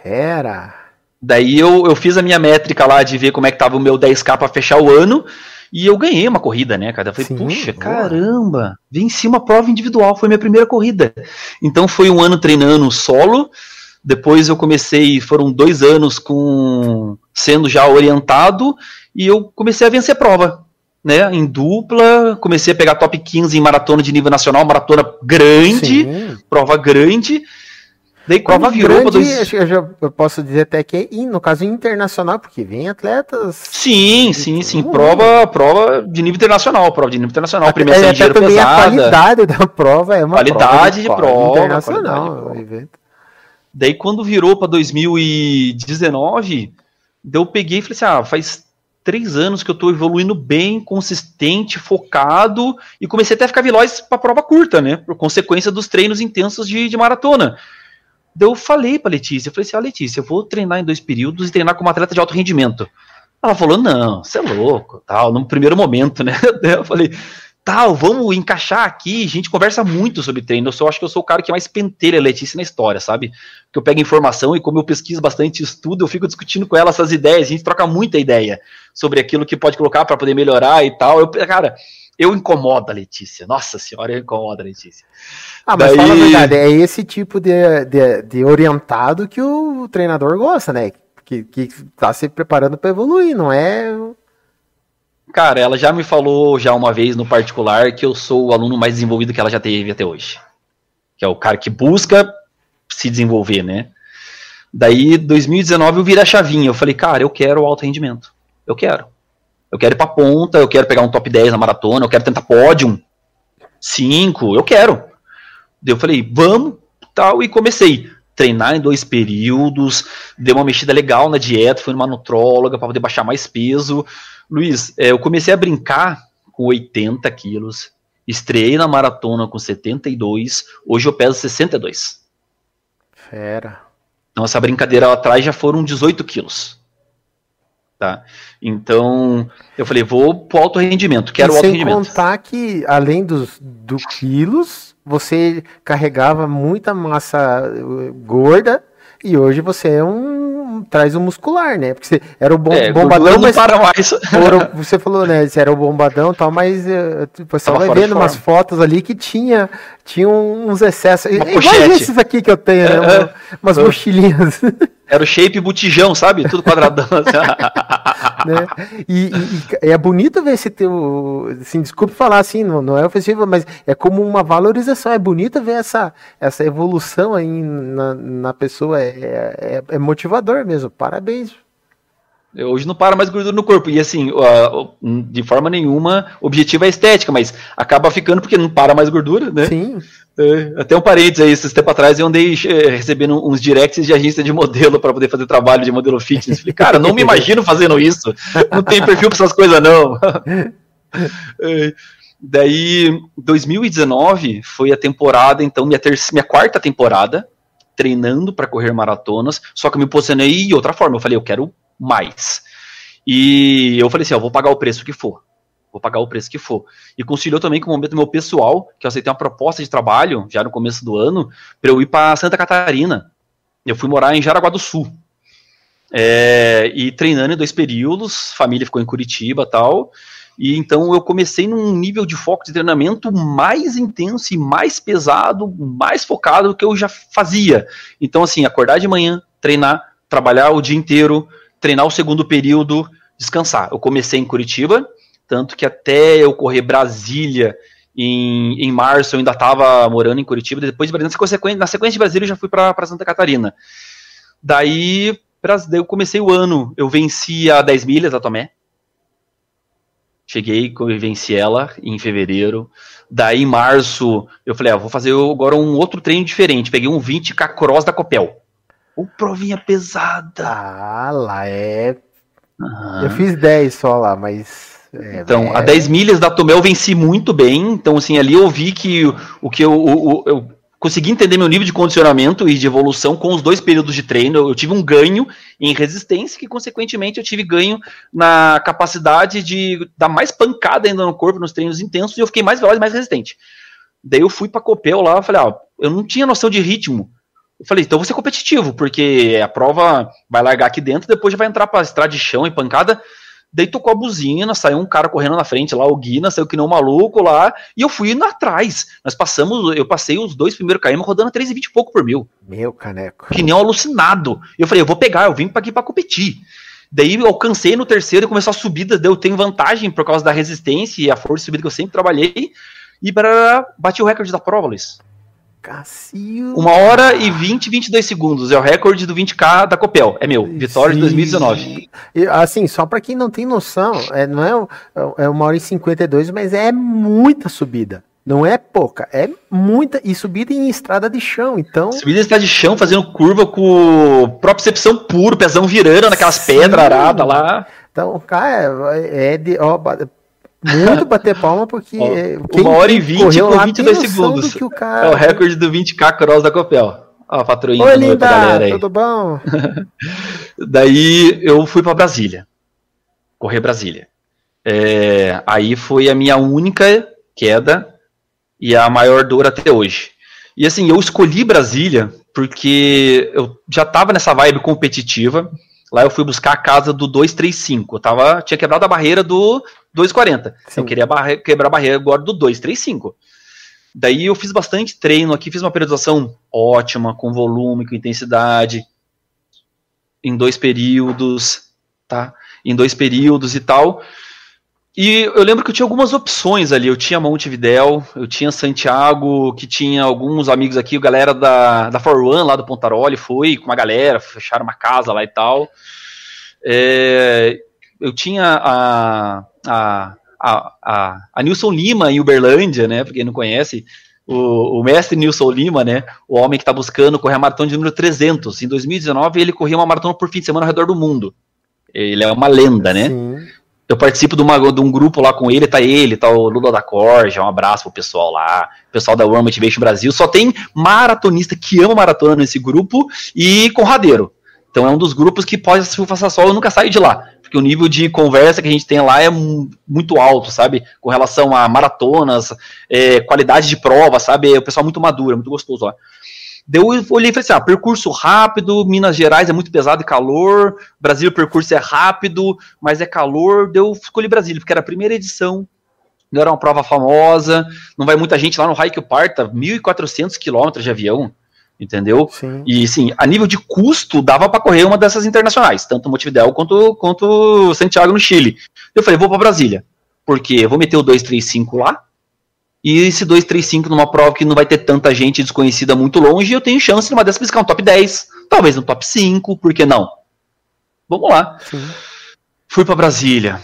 Speaker 1: Fera!
Speaker 2: Daí eu, eu fiz a minha métrica lá de ver como é que tava o meu 10k para fechar o ano. E eu ganhei uma corrida, né, cara? Eu falei, Sim, puxa, boa. caramba, venci uma prova individual, foi minha primeira corrida. Então foi um ano treinando solo. Depois eu comecei, foram dois anos com sendo já orientado e eu comecei a vencer prova, né? Em dupla, comecei a pegar top 15 em maratona de nível nacional, maratona grande, Sim. prova grande.
Speaker 1: Daí prova virou grande, dois... eu, já, eu posso dizer até que é, no caso internacional, porque vem atletas.
Speaker 2: Sim, sim, sim. Prova, prova de nível internacional, prova de nível internacional.
Speaker 1: Até, premiação é, de pesada. A qualidade da prova é uma
Speaker 2: qualidade de prova,
Speaker 1: internacional.
Speaker 2: Qualidade de prova. Daí quando virou para 2019, eu peguei e falei assim: ah, faz três anos que eu estou evoluindo bem, consistente, focado, e comecei até a ficar veloz para prova curta, né? Por consequência dos treinos intensos de, de maratona. Eu falei pra Letícia, eu falei assim, ah, Letícia, eu vou treinar em dois períodos e treinar como atleta de alto rendimento. Ela falou, não, você é louco, tal, no primeiro momento, né? Eu falei, tal, vamos encaixar aqui, a gente conversa muito sobre treino, eu só acho que eu sou o cara que mais pentelha a Letícia na história, sabe? Que eu pego informação e como eu pesquiso bastante estudo, eu fico discutindo com ela essas ideias, a gente troca muita ideia sobre aquilo que pode colocar para poder melhorar e tal. Eu, cara, eu incomodo a Letícia. Nossa senhora, eu incomodo a Letícia.
Speaker 1: Ah, mas Daí... fala a verdade, é esse tipo de, de, de, orientado que o treinador gosta, né? Que, que tá se preparando para evoluir, não é?
Speaker 2: Cara, ela já me falou já uma vez no particular que eu sou o aluno mais desenvolvido que ela já teve até hoje. Que é o cara que busca se desenvolver, né? Daí, 2019, eu virei a chavinha. Eu falei, cara, eu quero alto rendimento. Eu quero. Eu quero ir pra ponta, eu quero pegar um top 10 na maratona, eu quero tentar pódio. 5, eu quero. Eu falei, vamos, tal, e comecei. Treinar em dois períodos, dei uma mexida legal na dieta, fui numa nutróloga para poder baixar mais peso. Luiz, é, eu comecei a brincar com 80 quilos, estreiei na maratona com 72, hoje eu peso 62.
Speaker 1: Fera.
Speaker 2: Então essa brincadeira lá atrás já foram 18 quilos. Tá? Então, eu falei, vou pro alto rendimento, quero e alto rendimento.
Speaker 1: Sem contar que, além dos do quilos, você carregava muita massa uh, gorda e hoje você é um traz um muscular, né? Porque você era o bom, é, bombadão, mas
Speaker 2: para mais.
Speaker 1: você falou, né? Você era o bombadão, tal, mas uh, você vai vendo umas fotos ali que tinha tinha uns excessos, igual esses aqui que eu tenho, né? É, é. umas mochilinhas.
Speaker 2: Era o shape botijão, sabe? Tudo quadradão.
Speaker 1: né? E, e, e, é bonito ver esse teu. Assim, desculpe falar assim, não, não é ofensivo, mas é como uma valorização. É bonito ver essa, essa evolução aí na, na pessoa. É, é, é motivador mesmo. Parabéns.
Speaker 2: Hoje não para mais gordura no corpo. E assim, de forma nenhuma, o objetivo é estética, mas acaba ficando porque não para mais gordura, né?
Speaker 1: Sim.
Speaker 2: É, até um parênteses aí, esses tempo atrás eu andei é, recebendo uns directs de agência de modelo para poder fazer trabalho de modelo fitness. Falei, cara, não me imagino fazendo isso. Não tem perfil para essas coisas, não. É, daí, 2019 foi a temporada, então, minha, minha quarta temporada, treinando para correr maratonas, só que eu me posicionei de outra forma. Eu falei, eu quero mais. E eu falei assim, ó, vou pagar o preço que for vou pagar o preço que for. E conciliou também com o momento meu pessoal, que eu aceitei uma proposta de trabalho, já no começo do ano, para eu ir para Santa Catarina. Eu fui morar em Jaraguá do Sul. É, e treinando em dois períodos, família ficou em Curitiba tal. E então eu comecei num nível de foco de treinamento mais intenso e mais pesado, mais focado do que eu já fazia. Então, assim, acordar de manhã, treinar, trabalhar o dia inteiro, treinar o segundo período, descansar. Eu comecei em Curitiba, tanto que até eu correr Brasília em, em março, eu ainda estava morando em Curitiba. Depois de Brasília, na sequência, de Brasília, eu já fui para Santa Catarina. Daí, daí eu comecei o ano, eu venci a 10 milhas da Tomé. Cheguei, venci ela em fevereiro. Daí, em março, eu falei, ah, vou fazer agora um outro treino diferente. Peguei um 20K Cross da Copel. O provinha pesada.
Speaker 1: Ah, lá é. Uhum. Eu fiz 10 só lá, mas
Speaker 2: É, então, é... a 10 milhas da Tomé eu venci muito bem. Então, assim, ali eu vi que o, o que eu, o, eu consegui entender meu nível de condicionamento e de evolução com os dois períodos de treino. Eu tive um ganho em resistência, que consequentemente eu tive ganho na capacidade de dar mais pancada ainda no corpo nos treinos intensos e eu fiquei mais veloz e mais resistente. Daí eu fui para Copel lá, falei, ó, eu não tinha noção de ritmo. Eu falei, então vou ser competitivo, porque a prova vai largar aqui dentro, depois já vai entrar para estrada de chão e pancada. Daí tocou a buzina, saiu um cara correndo na frente lá, o Guina, saiu que nem um maluco lá, e eu fui indo atrás. Nós passamos, eu passei os dois primeiros KM rodando a 3,20 e pouco por mil.
Speaker 1: Meu caneco.
Speaker 2: Que nem um alucinado. E eu falei, eu vou pegar, eu vim para aqui para competir. Daí eu alcancei no terceiro e começou a subida, daí eu tenho vantagem por causa da resistência e a força de subida que eu sempre trabalhei. E para bati o recorde da prova, Luiz.
Speaker 1: Cacilda.
Speaker 2: Uma hora e 20, 22 segundos. É o recorde do 20K da Copel. É meu. Vitória Sim. de 2019.
Speaker 1: E, assim, só para quem não tem noção, é, não é, é uma hora e 52, mas é muita subida. Não é pouca, é muita. E subida em estrada de chão, então.
Speaker 2: Subida em estrada de chão, fazendo curva com propriocepção puro, pezão virando naquelas pedras aradas lá.
Speaker 1: Então, cara, é, é de. Ó, muito bater palma, porque.
Speaker 2: Ó, uma hora e vinte com 22 segundos. O cara... É o recorde do 20k Cross da Copel. Ó, a patroinha
Speaker 1: Oi, linda, galera aí. tudo bom?
Speaker 2: Daí eu fui para Brasília. Correr Brasília. É, aí foi a minha única queda e a maior dor até hoje. E assim, eu escolhi Brasília porque eu já tava nessa vibe competitiva. Lá eu fui buscar a casa do 235. Eu tava, tinha quebrado a barreira do 240. Sim. Eu queria barre quebrar a barreira agora do 235. Daí eu fiz bastante treino aqui, fiz uma periodização ótima, com volume, com intensidade, em dois períodos, tá? Em dois períodos e tal. E eu lembro que eu tinha algumas opções ali. Eu tinha Montevidéu, eu tinha Santiago, que tinha alguns amigos aqui, galera da, da For One lá do Pontaroli, foi com uma galera, fecharam uma casa lá e tal. É, eu tinha a, a, a, a, a Nilson Lima em Uberlândia, né? Pra quem não conhece, o, o, mestre Nilson Lima, né? O homem que está buscando correr a maratona de número 300. Em 2019, ele corria uma maratona por fim de semana ao redor do mundo. Ele é uma lenda, né? Sim. Eu participo de, uma, de, um grupo lá com ele, tá ele, tá o Lula da Corja, um abraço pro pessoal lá, pessoal da One Motivation Brasil. Só tem maratonista que ama maratona nesse grupo e conradeiro. Então é um dos grupos que pode, se faça sol, eu nunca saio de lá. Porque o nível de conversa que a gente tem lá é muito alto, sabe? Com relação a maratonas, é, qualidade de prova, sabe? É o pessoal muito maduro, é muito gostoso lá. Deu, eu olhei e falei assim: ah, percurso rápido, Minas Gerais é muito pesado e calor, Brasil o percurso é rápido, mas é calor. Deu, escolhi Brasília, porque era a primeira edição, não era uma prova famosa, não vai muita gente lá no Hike Parta, 1.400 quilômetros de avião entendeu? Sim. E sim, a nível de custo dava para correr uma dessas internacionais, tanto Montevideo quanto quanto Santiago no Chile. Eu falei, vou para Brasília, porque eu vou meter o 235 lá. E esse 235 numa prova que não vai ter tanta gente desconhecida muito longe, eu tenho chance numa dessas ficar no top 10, talvez no top 5, por que não? Vamos lá. Sim. Fui para Brasília.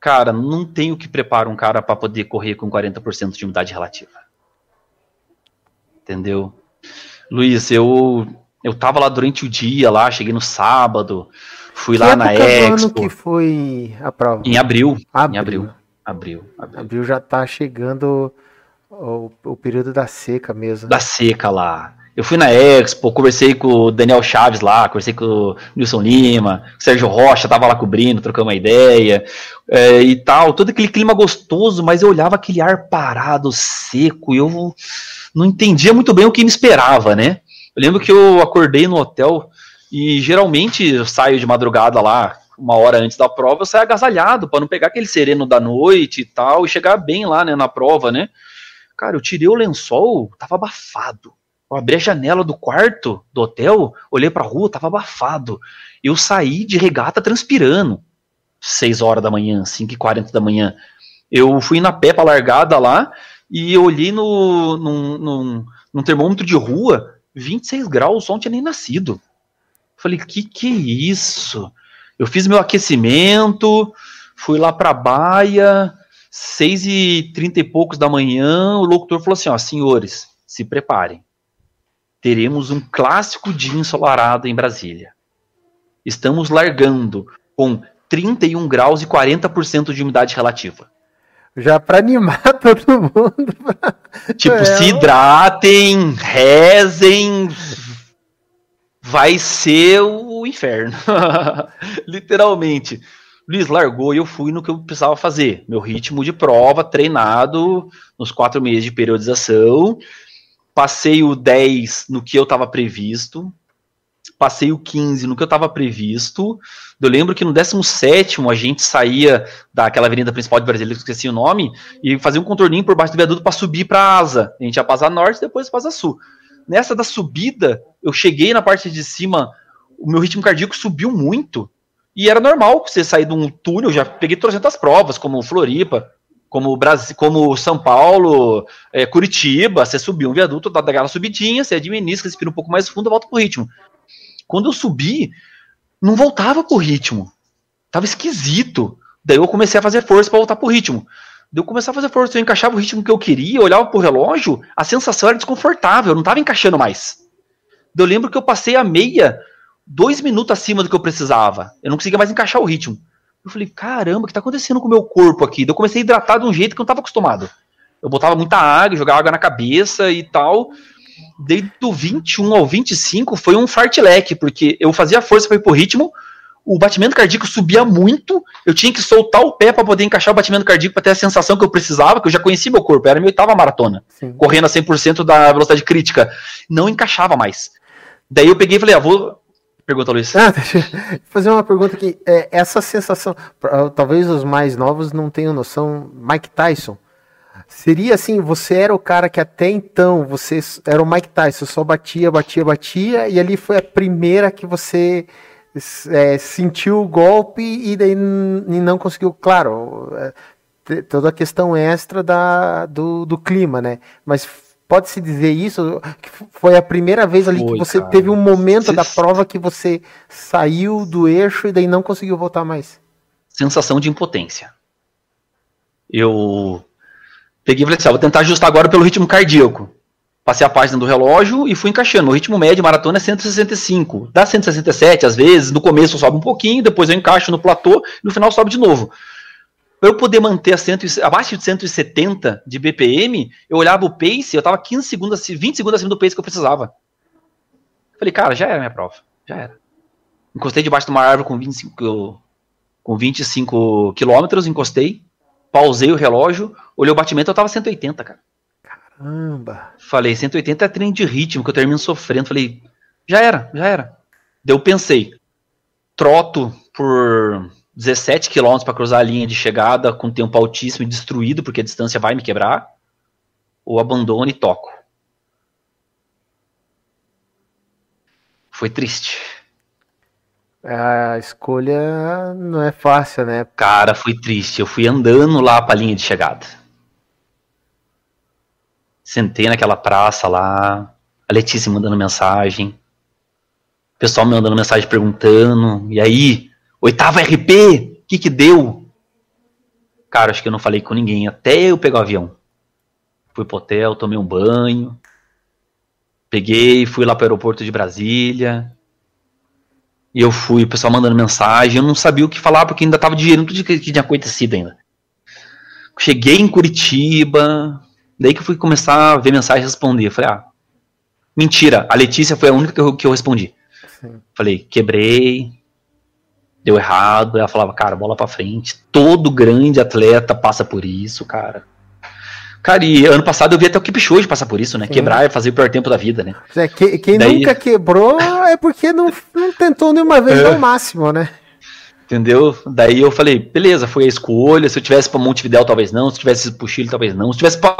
Speaker 2: Cara, não tenho que preparar um cara para poder correr com 40% de umidade relativa. Entendeu? Luiz, eu eu tava lá durante o dia lá, cheguei no sábado, fui que lá na Expo.
Speaker 1: que foi a prova?
Speaker 2: Em abril. abril. Em abril. Abril,
Speaker 1: abril. Abril já tá chegando o, o período da seca mesmo.
Speaker 2: Da seca lá. Eu fui na Expo, conversei com o Daniel Chaves lá, conversei com o Nilson Lima, o Sérgio Rocha tava lá cobrindo, trocando uma ideia é, e tal. Todo aquele clima gostoso, mas eu olhava aquele ar parado, seco, e eu não entendia muito bem o que me esperava, né? Eu lembro que eu acordei no hotel e geralmente eu saio de madrugada lá, uma hora antes da prova, eu saio agasalhado para não pegar aquele sereno da noite e tal, e chegar bem lá, né, na prova, né? Cara, eu tirei o lençol, tava abafado. Eu abri a janela do quarto do hotel, olhei pra rua, tava abafado. Eu saí de regata transpirando. 6 horas da manhã, 5 e 40 da manhã. Eu fui na pé pra largada lá e olhei no, num, num, num termômetro de rua, 26 graus, o sol não tinha nem nascido. Falei, que que é isso? Eu fiz meu aquecimento, fui lá pra baia, 6 e 30 e poucos da manhã, o locutor falou assim, ó, senhores, se preparem teremos um clássico dia ensolarado em Brasília. Estamos largando com 31 graus e 40% de umidade relativa.
Speaker 1: Já para animar todo mundo.
Speaker 2: Tipo, é, se hidratem, rezem, vai ser o inferno. Literalmente. Luiz largou e eu fui no que eu precisava fazer. Meu ritmo de prova, treinado nos quatro meses de periodização. Passei o 10 no que eu estava previsto. Passei o 15 no que eu estava previsto. Eu lembro que no 17 a gente saía daquela avenida principal de Brasília, que esqueci o nome, e fazia um contorninho por baixo do viaduto para subir para a asa. A gente ia para asa norte, depois para asa sul. Nessa da subida, eu cheguei na parte de cima, o meu ritmo cardíaco subiu muito e era normal você sair de um túnel, já peguei 300 provas, como Floripa, como Brasil, como São Paulo, é, Curitiba, você subiu um viaduto, dá aquela subidinha, você administra, respira um pouco mais fundo, volta pro ritmo. Quando eu subi, não voltava pro ritmo. Tava esquisito. Daí eu comecei a fazer força para voltar pro ritmo. Daí eu comecei a fazer força, eu encaixava o ritmo que eu queria, olhava pro relógio, a sensação era desconfortável, eu não tava encaixando mais. Daí eu lembro que eu passei a meia dois minutos acima do que eu precisava. Eu não conseguia mais encaixar o ritmo. Eu falei, caramba, o que está acontecendo com o meu corpo aqui? Daí eu comecei a hidratar de um jeito que eu não estava acostumado. Eu botava muita água, jogava água na cabeça e tal. Desde do 21 ao 25 foi um fartlek, porque eu fazia força para ir pro ritmo, o batimento cardíaco subia muito, eu tinha que soltar o pé para poder encaixar o batimento cardíaco para ter a sensação que eu precisava, que eu já conhecia meu corpo, era minha oitava maratona, Sim. correndo a 100% da velocidade crítica. Não encaixava mais. Daí eu peguei e falei, ah, vou Pergunta, Luiz. Ah,
Speaker 1: deixa eu fazer uma pergunta aqui. É, essa sensação, talvez os mais novos não tenham noção, Mike Tyson. Seria assim, você era o cara que até então, você era o Mike Tyson, só batia, batia, batia, e ali foi a primeira que você é, sentiu o golpe e daí não conseguiu, claro, é, toda a questão extra da, do, do clima, né? Mas Pode-se dizer isso? Que foi a primeira vez ali foi, que você cara. teve um momento da prova que você saiu do eixo e daí não conseguiu voltar mais?
Speaker 2: Sensação de impotência. Eu peguei e falei assim: ah, vou tentar ajustar agora pelo ritmo cardíaco. Passei a página do relógio e fui encaixando. O ritmo médio maratona é 165. Dá 167, às vezes, no começo sobe um pouquinho, depois eu encaixo no platô e no final sobe de novo. Para eu poder manter a cento, abaixo de 170 de BPM, eu olhava o pace, eu tava 15 segundos, 20 segundos acima do pace que eu precisava. Falei, cara, já era minha prova. Já era. Encostei debaixo de uma árvore com 25, com 25 quilômetros, encostei, pausei o relógio, olhei o batimento, eu tava 180, cara.
Speaker 1: Caramba.
Speaker 2: Falei, 180 é treino de ritmo, que eu termino sofrendo. Falei, já era, já era. Daí eu pensei, troto por 17 quilômetros para cruzar a linha de chegada com tempo altíssimo e destruído, porque a distância vai me quebrar, ou abandono e toco. Foi triste.
Speaker 1: A escolha não é fácil, né?
Speaker 2: Cara, foi triste. Eu fui andando lá para a linha de chegada. Sentei naquela praça lá, a Letícia mandando mensagem, o pessoal me mandando mensagem perguntando, e aí, Oitava RP, o que que deu? Cara, acho que eu não falei com ninguém até eu pegar o avião. Fui pro hotel, tomei um banho. Peguei, fui lá pro aeroporto de Brasília. E eu fui, o pessoal mandando mensagem. Eu não sabia o que falar porque ainda tava digerindo tudo que tinha acontecido ainda. Cheguei em Curitiba. Daí que eu fui começar a ver mensagem e responder. Eu falei, ah, mentira. A Letícia foi a única que eu, que eu respondi. Sim. Falei, quebrei, deu errado. Ela falava, cara, bola para frente. Todo grande atleta passa por isso, cara. Cara, e ano passado eu vi até o Kipchoge passar por isso, né? Sim. Quebrar e fazer o pior tempo da vida, né?
Speaker 1: É, que, quem Daí... nunca quebrou é porque não, não tentou nenhuma vez é. máximo, né?
Speaker 2: Entendeu? Daí eu falei, beleza, foi a escolha. Se eu tivesse pra Montevidéu, talvez não. Se eu tivesse pro Chile, talvez não. Se eu tivesse pra,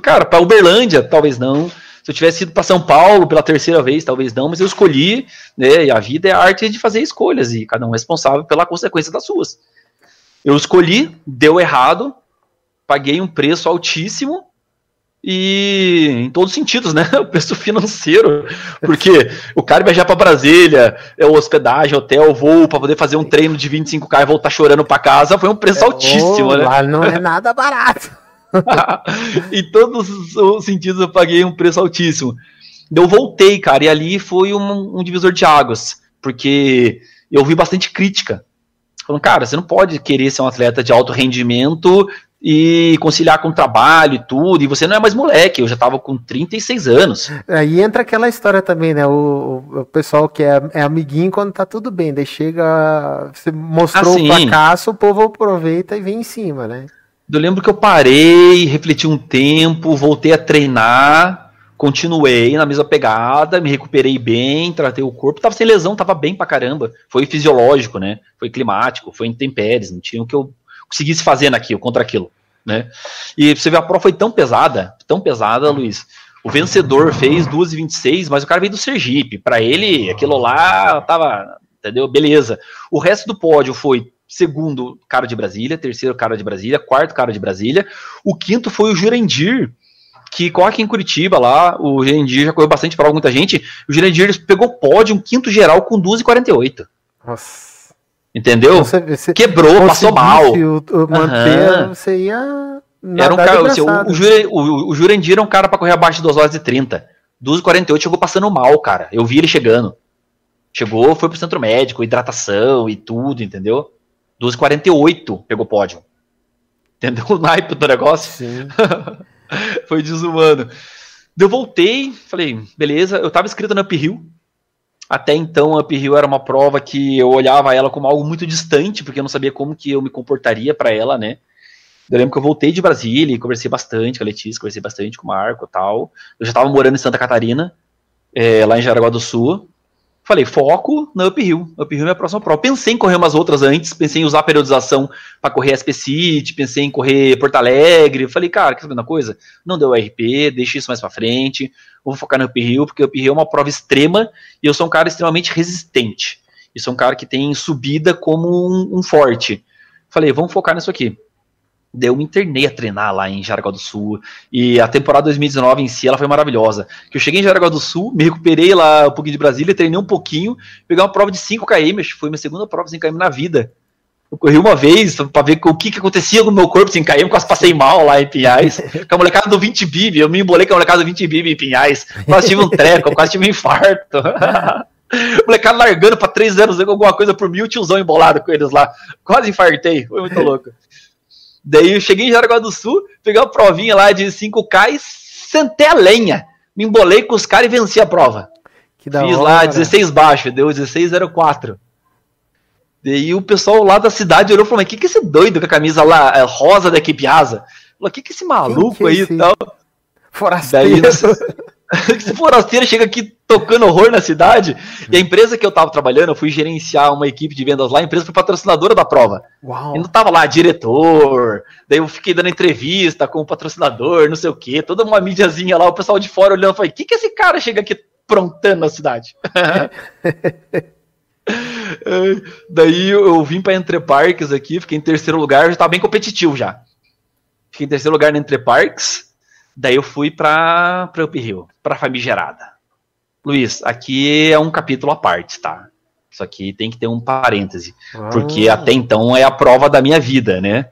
Speaker 2: cara, pra Uberlândia, talvez não. Se eu tivesse ido para São Paulo pela terceira vez, talvez não, mas eu escolhi, né? E a vida é a arte de fazer escolhas e cada um é responsável pela consequência das suas. Eu escolhi, deu errado, paguei um preço altíssimo e em todos os sentidos, né? O preço financeiro, porque o cara viajar para Brasília, é hospedagem, hotel, voo para poder fazer um treino de 25k e voltar chorando para casa, foi um preço é, altíssimo, oh, né?
Speaker 1: Lá não é nada barato.
Speaker 2: Em todos os sentidos eu paguei um preço altíssimo. Eu voltei, cara, e ali foi um, um divisor de águas, porque eu vi bastante crítica. Falando, cara, você não pode querer ser um atleta de alto rendimento e conciliar com o trabalho e tudo, e você não é mais moleque, eu já tava com 36 anos.
Speaker 1: Aí entra aquela história também, né? O, o pessoal que é, é, amiguinho quando tá tudo bem, daí chega, você mostrou assim, o fracasso, o povo aproveita e vem em cima, né?
Speaker 2: Eu lembro que eu parei, refleti um tempo, voltei a treinar, continuei na mesma pegada, me recuperei bem, tratei o corpo, tava sem lesão, tava bem pra caramba. Foi fisiológico, né? Foi climático, foi intempéries, não tinha o que eu conseguisse fazer naquilo, contra aquilo, né? E você vê, a prova foi tão pesada, tão pesada, Luiz. O vencedor fez 2,26, mas o cara veio do Sergipe. Para ele, aquilo lá tava, entendeu? Beleza. O resto do pódio foi segundo cara de Brasília, terceiro cara de Brasília, quarto cara de Brasília. O quinto foi o Jurandir, que corre aqui em Curitiba lá. O Jurandir já correu bastante para muita gente. O Jurandir pegou pódio, um quinto geral com 2,48. Nossa. Entendeu? Você, você Quebrou, passou mal.
Speaker 1: manter, uhum. você ia.
Speaker 2: Era um cara, assim, o, o, o, Jurandir era um cara para correr abaixo de 2 horas e 30. 2,48 chegou passando mal, cara. Eu vi ele chegando. Chegou, foi pro centro médico, hidratação e tudo, entendeu? 2,48 pegou pódio. Entendeu o naipe do negócio? Sim. foi desumano. Eu voltei, falei, beleza, eu tava inscrito na Uphill, até então, a Uphill era uma prova que eu olhava ela como algo muito distante, porque eu não sabia como que eu me comportaria para ela, né? Eu lembro que eu voltei de Brasília e conversei bastante com a Letícia, conversei bastante com o Marco e tal. Eu já estava morando em Santa Catarina, é, lá em Jaraguá do Sul. Falei, foco na Uphill. Uphill é a próxima prova. Pensei em correr umas outras antes, pensei em usar a periodização para correr SP City, pensei em correr Porto Alegre. Falei, cara, quer saber uma coisa? Não deu RP, deixa isso mais para frente. Vou focar no Uphill, porque Uphill é uma prova extrema e eu sou um cara extremamente resistente. E sou um cara que tem subida como um, um forte. Falei, vamos focar nisso aqui. Eu me internei a treinar lá em Jaraguá do Sul. E a temporada 2019 em si, ela foi maravilhosa. Que eu cheguei em Jaraguá do Sul, me recuperei lá um pouquinho de Brasília, treinei um pouquinho, peguei uma prova de 5 km, foi minha segunda prova de 5 km na vida. Eu corri uma vez para ver o que, que acontecia com o meu corpo 5 km, quase passei mal lá em Pinhais. Com a molecada do 20 bib, eu me embolei com a molecada do 20 bib em Pinhais. Quase tive um treco, quase tive um infarto. molecada largando pra 300 alguma coisa por mil, tiozão embolado com eles lá. Quase infartei, foi muito louco. Daí eu cheguei em Jaraguá do Sul, peguei uma provinha lá de 5K e sentei a lenha. Me embolei com os caras e venci a prova. Fiz hora. lá 16 baixo, deu 16,04. Daí o pessoal lá da cidade olhou e falou: Mas que que esse doido com a camisa lá é, rosa da equipe asa? Falou: Que que esse maluco que é aí e tal?
Speaker 1: Forasteiro. Daí,
Speaker 2: Esse forasteiro chega aqui tocando horror na cidade. E a empresa que eu tava trabalhando, eu fui gerenciar uma equipe de vendas lá, a empresa foi patrocinadora da prova. Uau. E não tava lá diretor, daí eu fiquei dando entrevista com o patrocinador, não sei o quê, toda uma mídiazinha lá, o pessoal de fora olhando, falei, o que que esse cara chega aqui prontando na cidade? daí eu vim para Entre Parques aqui, fiquei em terceiro lugar, já tava bem competitivo já. Fiquei em terceiro lugar na Entre Parques, Daí eu fui para para Uphill, para Famigerada. Luiz, aqui é um capítulo à parte, tá? Isso aqui tem que ter um parêntese, ah. porque até então é a prova da minha vida, né?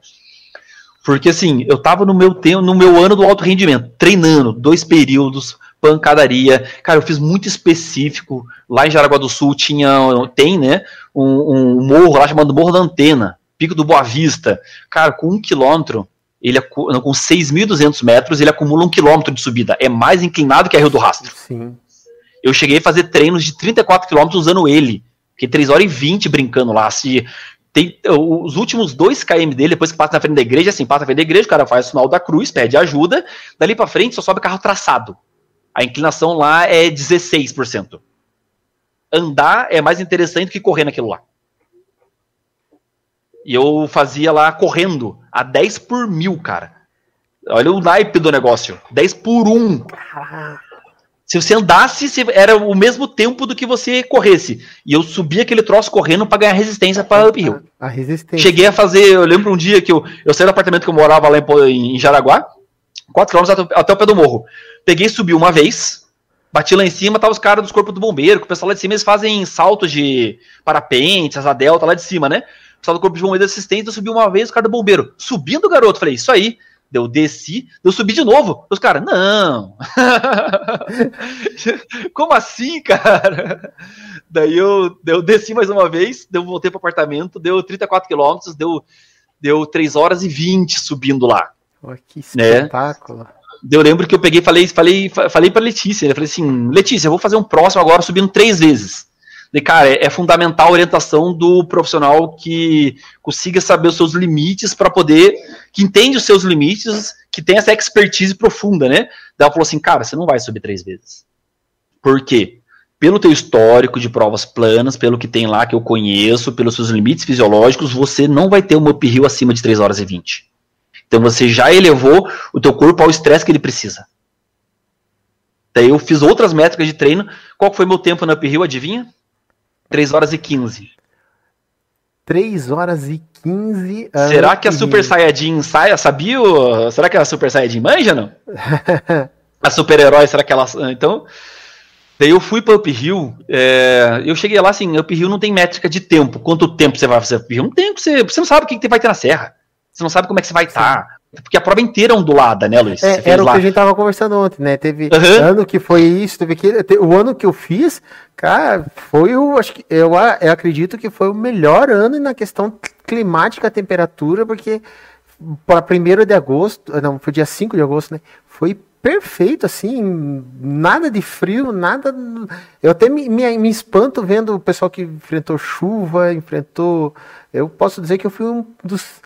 Speaker 2: Porque assim, eu tava no meu tempo, no meu ano do alto rendimento, treinando dois períodos, pancadaria. Cara, eu fiz muito específico. Lá em Jaraguá do Sul tinha, tem, né, um, um morro lá chamado Morro da Antena, Pico do Boa Vista. Cara, com um quilômetro ele com 6.200 metros, ele acumula um quilômetro de subida. É mais inclinado que a Rio do Rastro. Sim. Eu cheguei a fazer treinos de 34 quilômetros usando ele. Fiquei 3 horas e 20 brincando lá. Se tem, os últimos 2 km dele, depois que passa na frente da igreja, assim, passa na frente da igreja, o cara faz o sinal da cruz, pede ajuda. Dali para frente só sobe carro traçado. A inclinação lá é 16%. Andar é mais interessante do que correr naquilo lá. E eu fazia lá correndo a 10 por mil, cara. Olha o naipe do negócio. 10 por 1. Se você andasse, era o mesmo tempo do que você corresse. E eu subia aquele troço correndo para ganhar resistência para uphill.
Speaker 1: A resistência.
Speaker 2: Cheguei a fazer, eu lembro um dia que eu, eu saí do apartamento que eu morava lá em, em Jaraguá, 4 km até, até o pé do morro. Peguei e subi uma vez, bati lá em cima, tava os caras dos corpos do bombeiro, que o pessoal lá de cima eles fazem saltos de parapente, asa delta lá de cima, né? Pessoal do Corpo de Bombeiros Assistente, eu subi uma vez, o cara do bombeiro, subindo o garoto, falei, isso aí, eu desci, eu subi de novo. Os caras, não. Como assim, cara? Daí eu, eu desci mais uma vez, eu voltei pro apartamento, deu 34 quilômetros, deu, deu 3 horas e 20 subindo lá.
Speaker 1: Oh, que né? espetáculo. Né?
Speaker 2: Eu lembro que eu peguei falei, falei, falei pra Letícia, eu falei assim, Letícia, eu vou fazer um próximo agora subindo três vezes. E, cara, é, é, fundamental a orientação do profissional que consiga saber os seus limites para poder, que entende os seus limites, que tem essa expertise profunda, né? Daí ela falou assim, cara, você não vai subir três vezes. Por quê? Pelo teu histórico de provas planas, pelo que tem lá que eu conheço, pelos seus limites fisiológicos, você não vai ter um uphill acima de 3 horas e 20. Então você já elevou o teu corpo ao estresse que ele precisa. Daí eu fiz outras métricas de treino. Qual foi meu tempo no uphill, adivinha? 3 horas e 15.
Speaker 1: 3 horas e 15.
Speaker 2: Será que a Super Saiyajin saia? Sabia? Será que a Super Saiyajin manja, não? a super-herói, será que ela. Então. Daí eu fui para Uphill, é, eu cheguei lá assim, Uphill não tem métrica de tempo. Quanto tempo você vai fazer Uphill? Não tem, você, você não sabe o que, que vai ter na serra. Você não sabe como é que você vai estar. Tá. Porque a prova inteira é ondulada, né, Luiz?
Speaker 1: É, era o lá. que a gente tava conversando ontem, né? Teve uhum. ano que foi isso, teve que. O ano que eu fiz, cara, foi o. Acho que, eu, eu acredito que foi o melhor ano na questão climática, temperatura, porque para 1 de agosto, não, foi dia 5 de agosto, né? Foi perfeito, assim, nada de frio, nada. Eu até me, me, me, espanto vendo o pessoal que enfrentou chuva, enfrentou. Eu posso dizer que eu fui um dos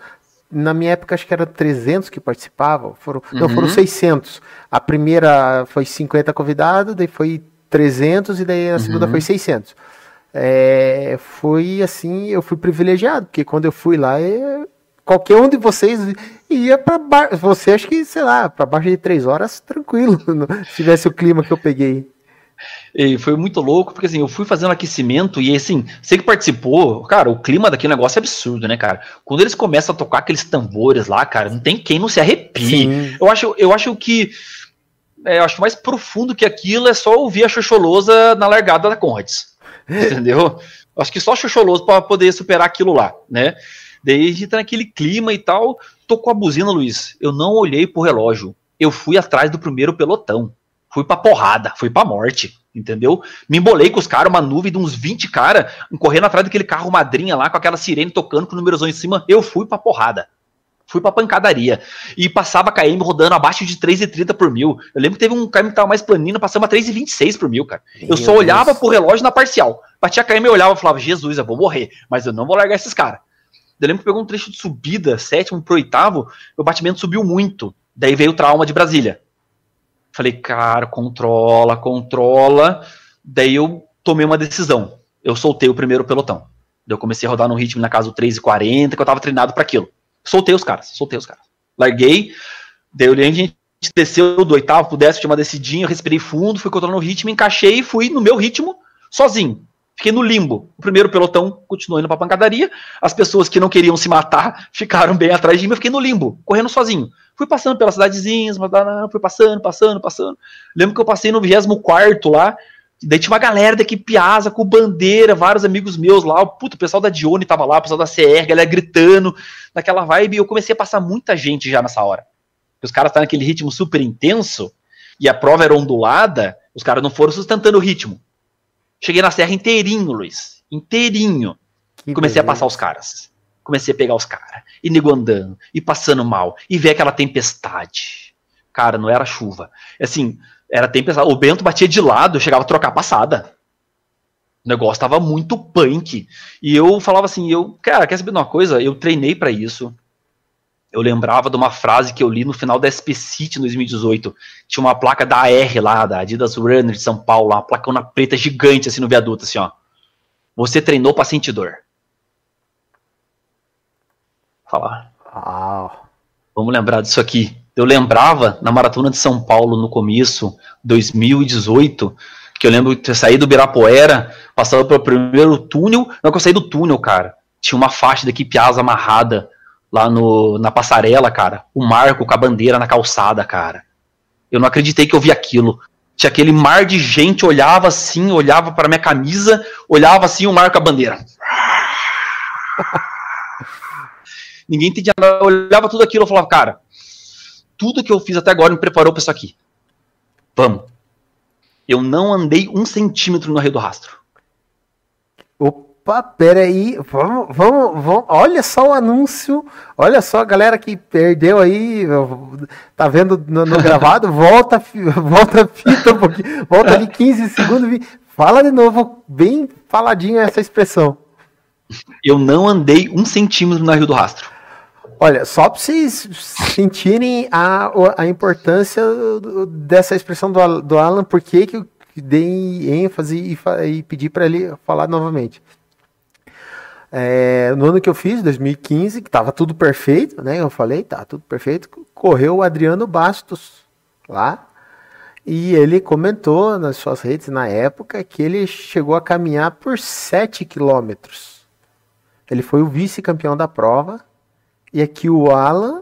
Speaker 1: na minha época acho que era 300 que participavam, foram, uhum. não, foram 600. A primeira foi 50 convidados, daí foi 300 e daí a segunda uhum. foi 600. É, foi assim, eu fui privilegiado, porque quando eu fui lá, é, qualquer um de vocês ia para baixo, você acho que, sei lá, para baixo de 3 horas, tranquilo, se tivesse o clima que eu peguei.
Speaker 2: E foi muito louco, porque assim, eu fui fazendo aquecimento e assim, você que participou, cara, o clima daquele negócio é absurdo, né, cara? Quando eles começam a tocar aqueles tambores lá, cara, não tem quem não se arrepie. Eu acho, eu acho que é, eu acho mais profundo que aquilo é só ouvir a Xoxolosa na largada da Conrads. Entendeu? Acho que só Xoxoloso para poder superar aquilo lá, né? Daí a gente tá naquele clima e tal, tocou a buzina, Luiz. Eu não olhei pro relógio. Eu fui atrás do primeiro pelotão fui pra porrada, fui pra morte, entendeu? Me embolei com os caras, uma nuvem de uns 20 caras, correndo atrás daquele carro madrinha lá, com aquela sirene tocando com o númerozão em cima. Eu fui pra porrada. Fui pra pancadaria. E passava KM rodando abaixo de 3,30 por mil. Eu lembro que teve um KM que tava mais planinho, passando a 3,26 por mil, cara. Meu eu só Deus. olhava pro relógio na parcial. Batia KM, eu olhava e falava, Jesus, eu vou morrer, mas eu não vou largar esses caras. Eu lembro que pegou um trecho de subida, sétimo pro oitavo, o batimento subiu muito. Daí veio o trauma de Brasília. Falei, cara, controla, controla. Daí eu tomei uma decisão. Eu soltei o primeiro pelotão. Eu comecei a rodar no ritmo na casa do 3,40, que eu tava treinado para aquilo. Soltei os caras, soltei os caras. Larguei, daí a gente desceu do oitavo pro décimo, tinha uma descidinha, eu respirei fundo, fui controlando o ritmo, encaixei e fui no meu ritmo, sozinho. Fiquei no limbo. O primeiro pelotão continuou indo pra pancadaria. As pessoas que não queriam se matar ficaram bem atrás de mim. Eu fiquei no limbo, correndo sozinho. Fui passando pelas cidadezinhas, fui passando, passando, passando. Lembro que eu passei no 24 lá. Daí tinha uma galera daqui Piazza com bandeira, vários amigos meus lá. Puta, o pessoal da Dione tava lá, o pessoal da CR, galera gritando, naquela vibe. E eu comecei a passar muita gente já nessa hora. Os caras estavam naquele ritmo super intenso e a prova era ondulada, os caras não foram sustentando o ritmo. Cheguei na serra inteirinho, Luiz. Inteirinho. Que Comecei beleza. a passar os caras. Comecei a pegar os caras. E nego andando. E passando mal. E ver aquela tempestade. Cara, não era chuva. Assim, era tempestade. O Bento batia de lado, chegava a trocar passada. O negócio tava muito punk. E eu falava assim, eu, cara, quer saber de uma coisa? Eu treinei para isso eu lembrava de uma frase que eu li no final da SP City em 2018. Tinha uma placa da AR lá, da Adidas Runner de São Paulo, uma placona preta gigante assim no viaduto, assim, ó. Você treinou pra sentir dor. Falar. Vamos lembrar disso aqui. Eu lembrava na maratona de São Paulo no começo, 2018, que eu lembro de sair do Birapuera, passava pelo primeiro túnel, não que eu saí do túnel, cara. Tinha uma faixa da equipe asa amarrada lá no, na passarela, cara, o Marco com a bandeira na calçada, cara. Eu não acreditei que eu vi aquilo. Tinha aquele mar de gente, olhava assim, olhava para minha camisa, olhava assim, o Marco com a bandeira. Ninguém entendia nada, olhava tudo aquilo e falava, cara, tudo que eu fiz até agora me preparou para isso aqui. Vamos. Eu não andei um centímetro no Rio do Rastro.
Speaker 1: Opa, peraí, vamos, vamos, vamos, olha só o anúncio, olha só a galera que perdeu aí, tá vendo no, no gravado, volta, volta a fita um pouquinho, volta ali 15 segundos, fala de novo, bem faladinho essa expressão.
Speaker 2: Eu não andei um centímetro no Rio do Rastro.
Speaker 1: Olha, só para vocês sentirem a, a importância dessa expressão do, do Alan, por que eu dei ênfase e, e pedi para ele falar novamente. É, no ano que eu fiz, 2015, que estava tudo perfeito, né? Eu falei, tá tudo perfeito. Correu o Adriano Bastos lá. E ele comentou nas suas redes na época que ele chegou a caminhar por 7 quilômetros. Ele foi o vice-campeão da prova e aqui o Alan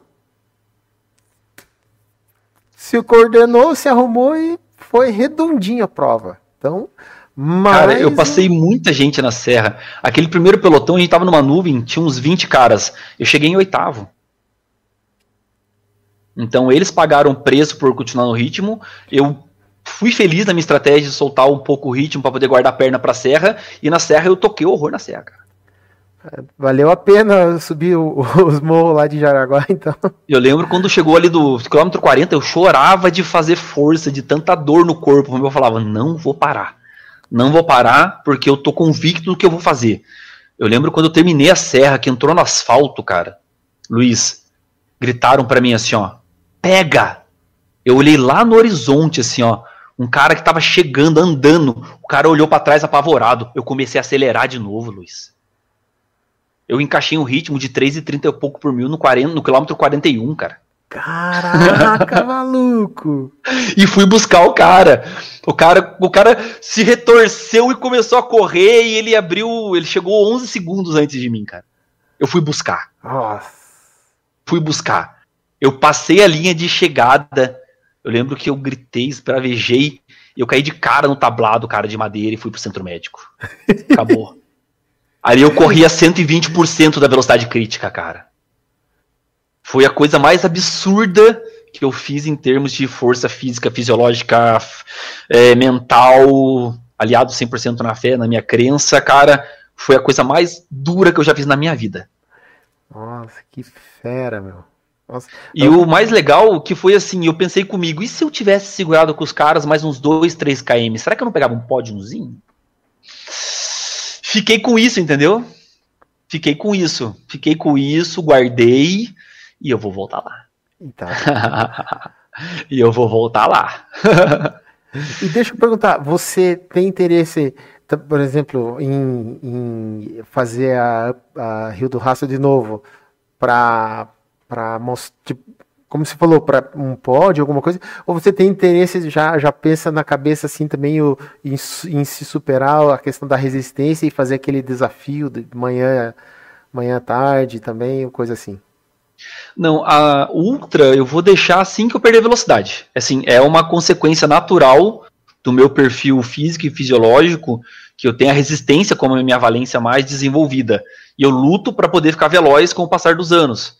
Speaker 1: se coordenou, se arrumou e foi redondinho a prova. Então,
Speaker 2: mas... Cara, eu passei muita gente na serra. Aquele primeiro pelotão, a gente tava numa nuvem, tinha uns 20 caras. Eu cheguei em oitavo. Então eles pagaram preço por continuar no ritmo. Eu fui feliz na minha estratégia de soltar um pouco o ritmo para poder guardar a perna para a serra. E na serra eu toquei horror na serra, cara.
Speaker 1: Valeu a pena subir os morros lá de Jaraguá, então.
Speaker 2: Eu lembro quando chegou ali do quilômetro 40, eu chorava de fazer força, de tanta dor no corpo. Eu falava, não vou parar. Não vou parar porque eu tô convicto do que eu vou fazer. Eu lembro quando eu terminei a serra, que entrou no asfalto, cara. Luiz, gritaram para mim assim, ó, pega! Eu olhei lá no horizonte, assim, ó, um cara que tava chegando, andando. O cara olhou para trás apavorado. Eu comecei a acelerar de novo, Luiz. Eu encaixei um ritmo de 3,30 e pouco por mil no, 40, no quilômetro 41, cara.
Speaker 1: Caraca, maluco!
Speaker 2: E fui buscar o cara. O cara, o cara se retorceu e começou a correr e ele abriu, ele chegou 11 segundos antes de mim, cara. Eu fui buscar.
Speaker 1: Nossa.
Speaker 2: Fui buscar. Eu passei a linha de chegada. Eu lembro que eu gritei, esbravejei, eu caí de cara no tablado, cara de madeira e fui pro centro médico. Acabou. Ali eu corria 120% da velocidade crítica, cara. Foi a coisa mais absurda que eu fiz em termos de força física, fisiológica, é, mental, aliado 100% na fé, na minha crença, cara. Foi a coisa mais dura que eu já fiz na minha vida.
Speaker 1: Nossa, que fera, meu. Nossa.
Speaker 2: E eu... o mais legal que foi assim, eu pensei comigo, e se eu tivesse segurado com os caras mais uns 2, 3 km, será que eu não pegava um pódiozinho? Fiquei com isso, entendeu? Fiquei com isso. Fiquei com isso, guardei e eu vou voltar lá.
Speaker 1: Tá.
Speaker 2: e eu vou voltar lá.
Speaker 1: e deixa eu perguntar, você tem interesse, por exemplo, em, em fazer a, a, Rio do Rastro de novo para mostrar, tipo, como você falou, para um pódio, alguma coisa, ou você tem interesse, já, já pensa na cabeça assim também o, em, em se superar a questão da resistência e fazer aquele desafio de manhã, manhã tarde também, coisa assim?
Speaker 2: Não, a ultra eu vou deixar assim que eu perder velocidade. Assim, é uma consequência natural do meu perfil físico e fisiológico que eu tenho a resistência como a minha valência mais desenvolvida. E eu luto para poder ficar veloz com o passar dos anos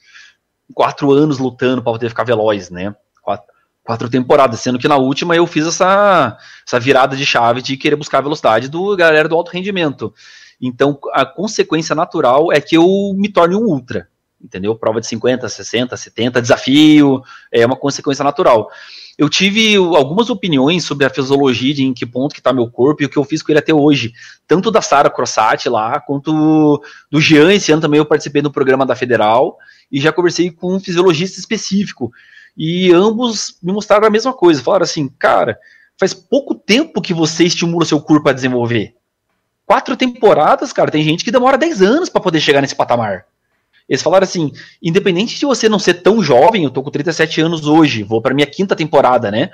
Speaker 2: quatro anos lutando para poder ficar veloz, né? Quatro, quatro, temporadas, sendo que na última eu fiz essa, essa virada de chave de querer buscar a velocidade do galera do alto rendimento. Então, a consequência natural é que eu me torne um ultra, entendeu? Prova de 50, 60, 70, desafio, é uma consequência natural. Eu tive algumas opiniões sobre a fisiologia, de em que ponto que está meu corpo e o que eu fiz com ele até hoje. Tanto da Sara Crossati lá, quanto do Jean, esse ano também eu participei do programa da Federal, e já conversei com um fisiologista específico. E ambos me mostraram a mesma coisa. Falaram assim, cara, faz pouco tempo que você estimula seu corpo a desenvolver. Quatro temporadas, cara, tem gente que demora 10 anos para poder chegar nesse patamar. Eles falaram assim, independente de você não ser tão jovem, eu tô com 37 anos hoje, vou para minha quinta temporada, né?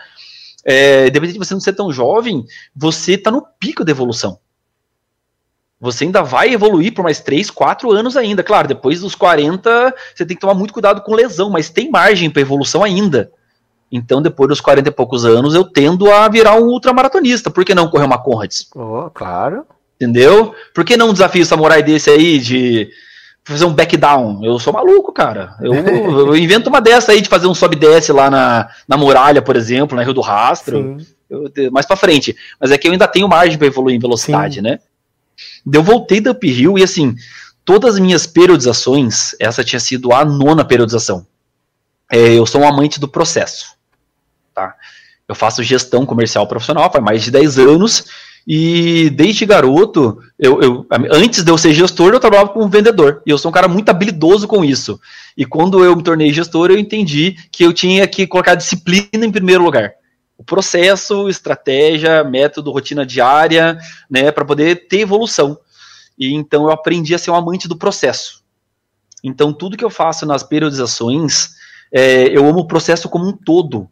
Speaker 2: É, independente de você não ser tão jovem, você tá no pico da evolução você ainda vai evoluir por mais 3, 4 anos ainda. Claro, depois dos 40, você tem que tomar muito cuidado com lesão, mas tem margem para evolução ainda. Então, depois dos 40 e poucos anos, eu tendo a virar um ultramaratonista. Por que não correr uma Conrads?
Speaker 1: Oh, claro.
Speaker 2: Entendeu? Por que não um desafio samurai desse aí de fazer um back down. Eu sou maluco, cara. Eu, eu invento uma dessa aí de fazer um sobe desce lá na, na muralha, por exemplo, na Rio do Rastro. Eu, mais para frente. Mas é que eu ainda tenho margem para evoluir em velocidade, Sim. né? Eu voltei da uphill e assim, todas as minhas periodizações, essa tinha sido a nona periodização. É, eu sou um amante do processo. Tá? Eu faço gestão comercial profissional faz mais de 10 anos e desde garoto, eu, eu, antes de eu ser gestor, eu trabalhava como vendedor. E eu sou um cara muito habilidoso com isso. E quando eu me tornei gestor, eu entendi que eu tinha que colocar disciplina em primeiro lugar. O processo, estratégia, método, rotina diária, né, para poder ter evolução. E então eu aprendi a ser um amante do processo. Então tudo que eu faço nas periodizações, é, eu amo o processo como um todo.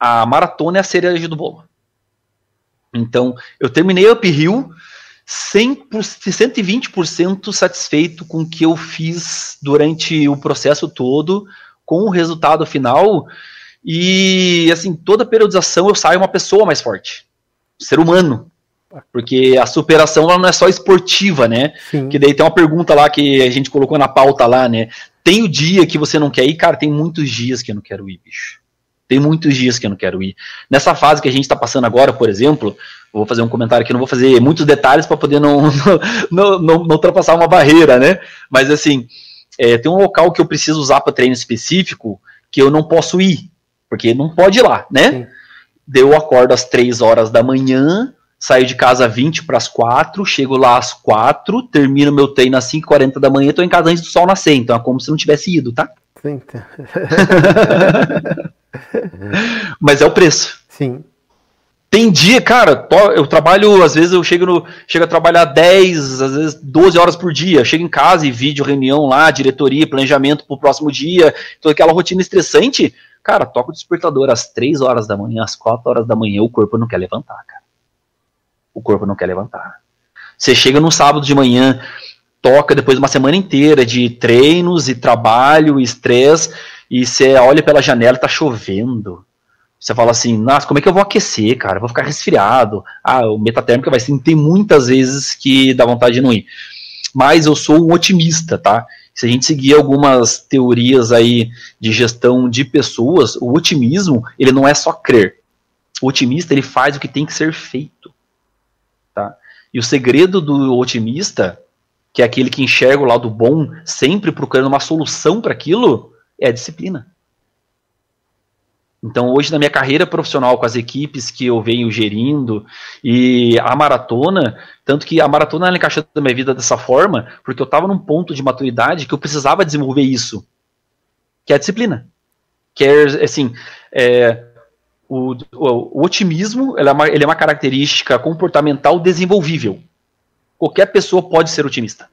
Speaker 2: A maratona é a cereja do bolo. Então, eu terminei uphill 100 120% satisfeito com o que eu fiz durante o processo todo, com o resultado final. E, assim, toda periodização eu saio uma pessoa mais forte. Ser humano. Porque a superação ela não é só esportiva, né? Sim. Que daí tem uma pergunta lá que a gente colocou na pauta lá, né? Tem o dia que você não quer ir? Cara, tem muitos dias que eu não quero ir, bicho. Tem muitos dias que eu não quero ir. Nessa fase que a gente está passando agora, por exemplo, vou fazer um comentário aqui, não vou fazer muitos detalhes para poder não, não, não, não, ultrapassar uma barreira, né? Mas assim, é, tem um local que eu preciso usar para treino específico que eu não posso ir, porque não pode ir lá, né? Sim. Eu acordo às 3 horas da manhã, saio de casa 20 para as 4, chego lá às 4, termino meu treino às 5h40 da manhã, estou em casa antes do sol nascer, então é como se não tivesse ido, tá? Sim. Mas é o preço.
Speaker 1: Sim.
Speaker 2: Tem dia, cara, eu trabalho, às vezes eu chego, no, chego a trabalhar 10, às vezes 12 horas por dia. Chego em casa e vídeo, reunião lá, diretoria, planejamento pro próximo dia, toda aquela rotina estressante. Cara, toca o despertador às 3 horas da manhã, às 4 horas da manhã, o corpo não quer levantar, cara. O corpo não quer levantar. Você chega no sábado de manhã, toca depois de uma semana inteira de treinos e trabalho e estresse, e você olha pela janela e tá chovendo. Você fala assim, nossa, como é que eu vou aquecer, cara? Eu vou ficar resfriado. Ah, o metatérmica vai sim, tem muitas vezes que dá vontade de não ir. Mas eu sou um otimista, tá? Se a gente seguir algumas teorias aí de gestão de pessoas, o otimismo, ele não é só crer. O otimista, ele faz o que tem que ser feito. Tá? E o segredo do otimista, que é aquele que enxerga o lado bom, sempre procurando uma solução para aquilo, é a disciplina. Então, hoje, na minha carreira profissional, com as equipes que eu venho gerindo, e a maratona, tanto que a maratona ela encaixou na minha vida dessa forma, porque eu estava num ponto de maturidade que eu precisava desenvolver isso, que é a disciplina. Que é, assim, é, o, o, o, otimismo ele é, uma, ele é uma característica comportamental desenvolvível. Qualquer pessoa pode ser otimista.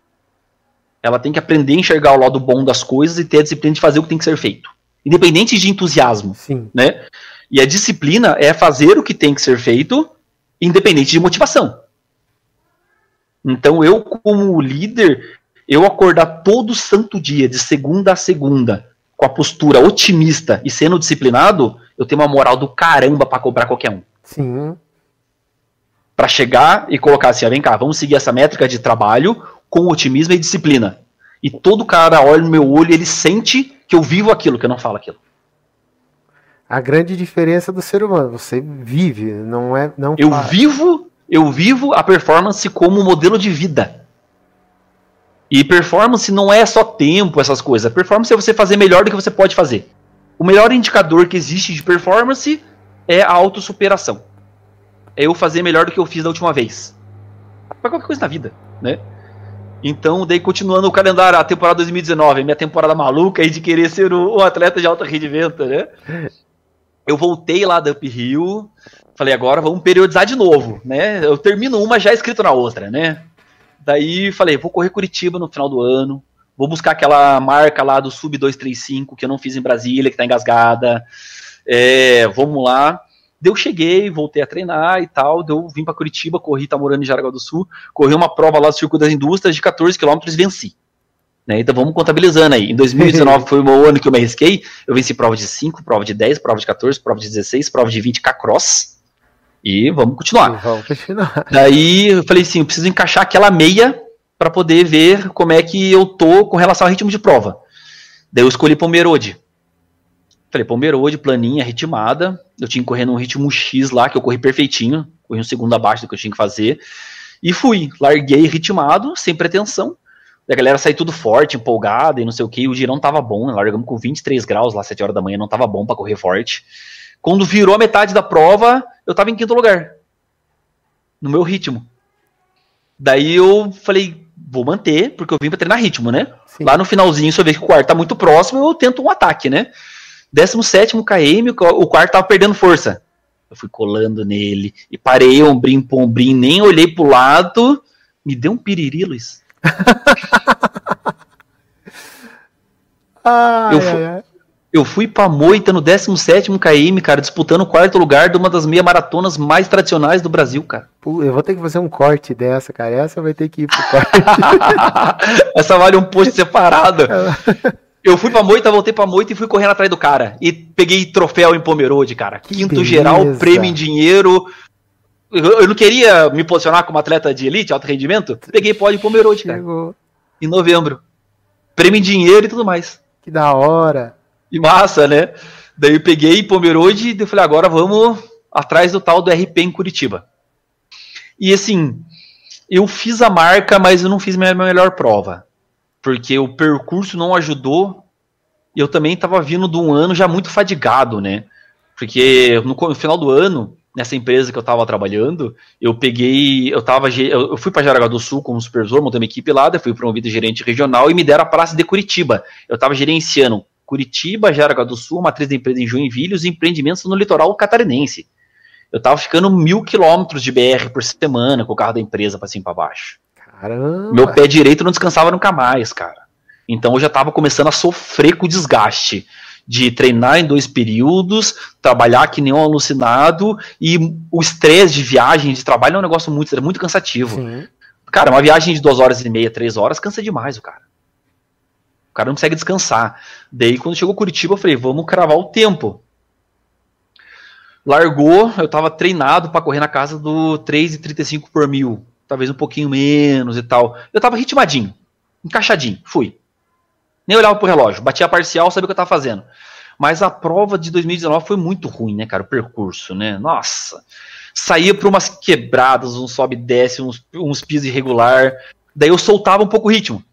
Speaker 2: Ela tem que aprender a enxergar o lado bom das coisas e ter a disciplina de fazer o que tem que ser feito. Independente de entusiasmo. Sim. Né? E a disciplina é fazer o que tem que ser feito, independente de motivação. Então, eu, como líder, eu acordar todo santo dia, de segunda a segunda, com a postura otimista e sendo disciplinado, eu tenho uma moral do caramba para cobrar qualquer um.
Speaker 1: Sim.
Speaker 2: Para chegar e colocar assim, vem cá, vamos seguir essa métrica de trabalho, com otimismo e disciplina. E todo cara olha no meu olho ele sente que eu vivo aquilo, que eu não falo aquilo.
Speaker 1: A grande diferença do ser humano, você vive, não é não
Speaker 2: Eu vivo, eu vivo a performance como modelo de vida. E performance não é só tempo, essas coisas. Performance é você fazer melhor do que você pode fazer. O melhor indicador que existe de performance é a autossuperação. É eu fazer melhor do que eu fiz da última vez. Para qualquer coisa na vida, né? Então, daí continuando o calendário, a temporada 2019, minha temporada maluca aí de querer ser um, atleta de alto rendimento, né? Eu voltei lá da Uphill, falei, agora vamos periodizar de novo, né? Eu termino uma já escrito na outra, né? Daí falei, vou correr Curitiba no final do ano, vou buscar aquela marca lá do Sub 235 que eu não fiz em Brasília, que tá engasgada. É, vamos lá. Deu cheguei, voltei a treinar e tal, deu vim para Curitiba, corri, tá morando em Jaraguá do Sul, corri uma prova lá do Circuito das Indústrias de 14 km e venci. Né, então vamos contabilizando aí. Em 2019 foi o meu ano que eu me arrisquei, eu venci prova de 5, prova de 10, prova de 14, prova de 16, prova de 20 K-Cross. E vamos continuar. Vamos continuar. Daí eu falei assim, eu preciso encaixar aquela meia para poder ver como é que eu tô com relação ao ritmo de prova. Daí eu escolhi Pomerode. Falei, Pomerode, planinha, ritmada. Eu tinha que correr num ritmo X lá, que eu corri perfeitinho. Corri um segundo abaixo do que eu tinha que fazer. E fui. Larguei ritmado, sem pretensão. a galera saiu tudo forte, empolgada e não sei o que. O girão tava bom. Largamos com 23 graus lá, 7 horas da manhã. Não tava bom para correr forte. Quando virou a metade da prova, eu tava em quinto lugar. No meu ritmo. Daí eu falei, vou manter, porque eu vim pra treinar ritmo, né? Sim. Lá no finalzinho, se eu ver que o quarto tá muito próximo, eu tento um ataque, né? 17 KM, o quarto tava perdendo força. Eu fui colando nele e parei ombrinho por ombrinho, nem olhei pro lado. Me deu um piriri, Luiz. ai, eu, fui, ai, eu fui pra moita no 17 KM, cara, disputando o quarto lugar de uma das meia maratonas mais tradicionais do Brasil, cara.
Speaker 1: Pô, eu vou ter que fazer um corte dessa, cara. Essa vai ter que ir pro corte.
Speaker 2: Essa vale um post separado. Eu fui pra moita, voltei pra moita e fui correndo atrás do cara. E peguei troféu em Pomerode, cara. Quinto beleza. geral, prêmio em dinheiro. Eu, eu, não queria me posicionar como atleta de elite, alto rendimento. Peguei pódio em Pomerode, cara. Chegou. Em novembro. Prêmio em dinheiro e tudo mais.
Speaker 1: Que da hora.
Speaker 2: E massa, né? Daí eu peguei Pomerode e falei, agora vamos atrás do tal do RP em Curitiba. E assim, eu fiz a marca, mas eu não fiz minha melhor prova porque o percurso não ajudou. E eu também estava vindo de um ano já muito fadigado, né? Porque no, no final do ano, nessa empresa que eu estava trabalhando, eu peguei, eu tava, eu fui para Jaraguá do Sul como supervisor, montei uma equipe lá, fui promovido gerente regional e me deram a praça de Curitiba. Eu estava gerenciando Curitiba, Jaraguá do Sul, matriz da empresa em Joinville, os empreendimentos no litoral catarinense. Eu estava ficando mil quilômetros de BR por semana com o carro da empresa para cima para baixo. Caramba. Meu pé direito não descansava nunca mais, cara. Então eu já estava começando a sofrer com o desgaste de treinar em dois períodos, trabalhar que nem um alucinado e o estresse de viagem, de trabalho é um negócio muito, é muito cansativo. Sim. Cara, uma viagem de duas horas e meia, três horas, cansa demais o cara. O cara não consegue descansar. Daí, quando chegou Curitiba, eu falei, vamos cravar o tempo. Largou, eu tava treinado para correr na casa do 3,35 por mil talvez um pouquinho menos e tal. Eu tava ritmadinho, encaixadinho, fui. Nem olhava pro relógio, batia a parcial, sabia o que eu tava fazendo. Mas a prova de 2019 foi muito ruim, né, cara? O percurso, né? Nossa. Saía por umas quebradas, um sobe e desce, uns, uns pisos irregular. Daí eu soltava um pouco o ritmo.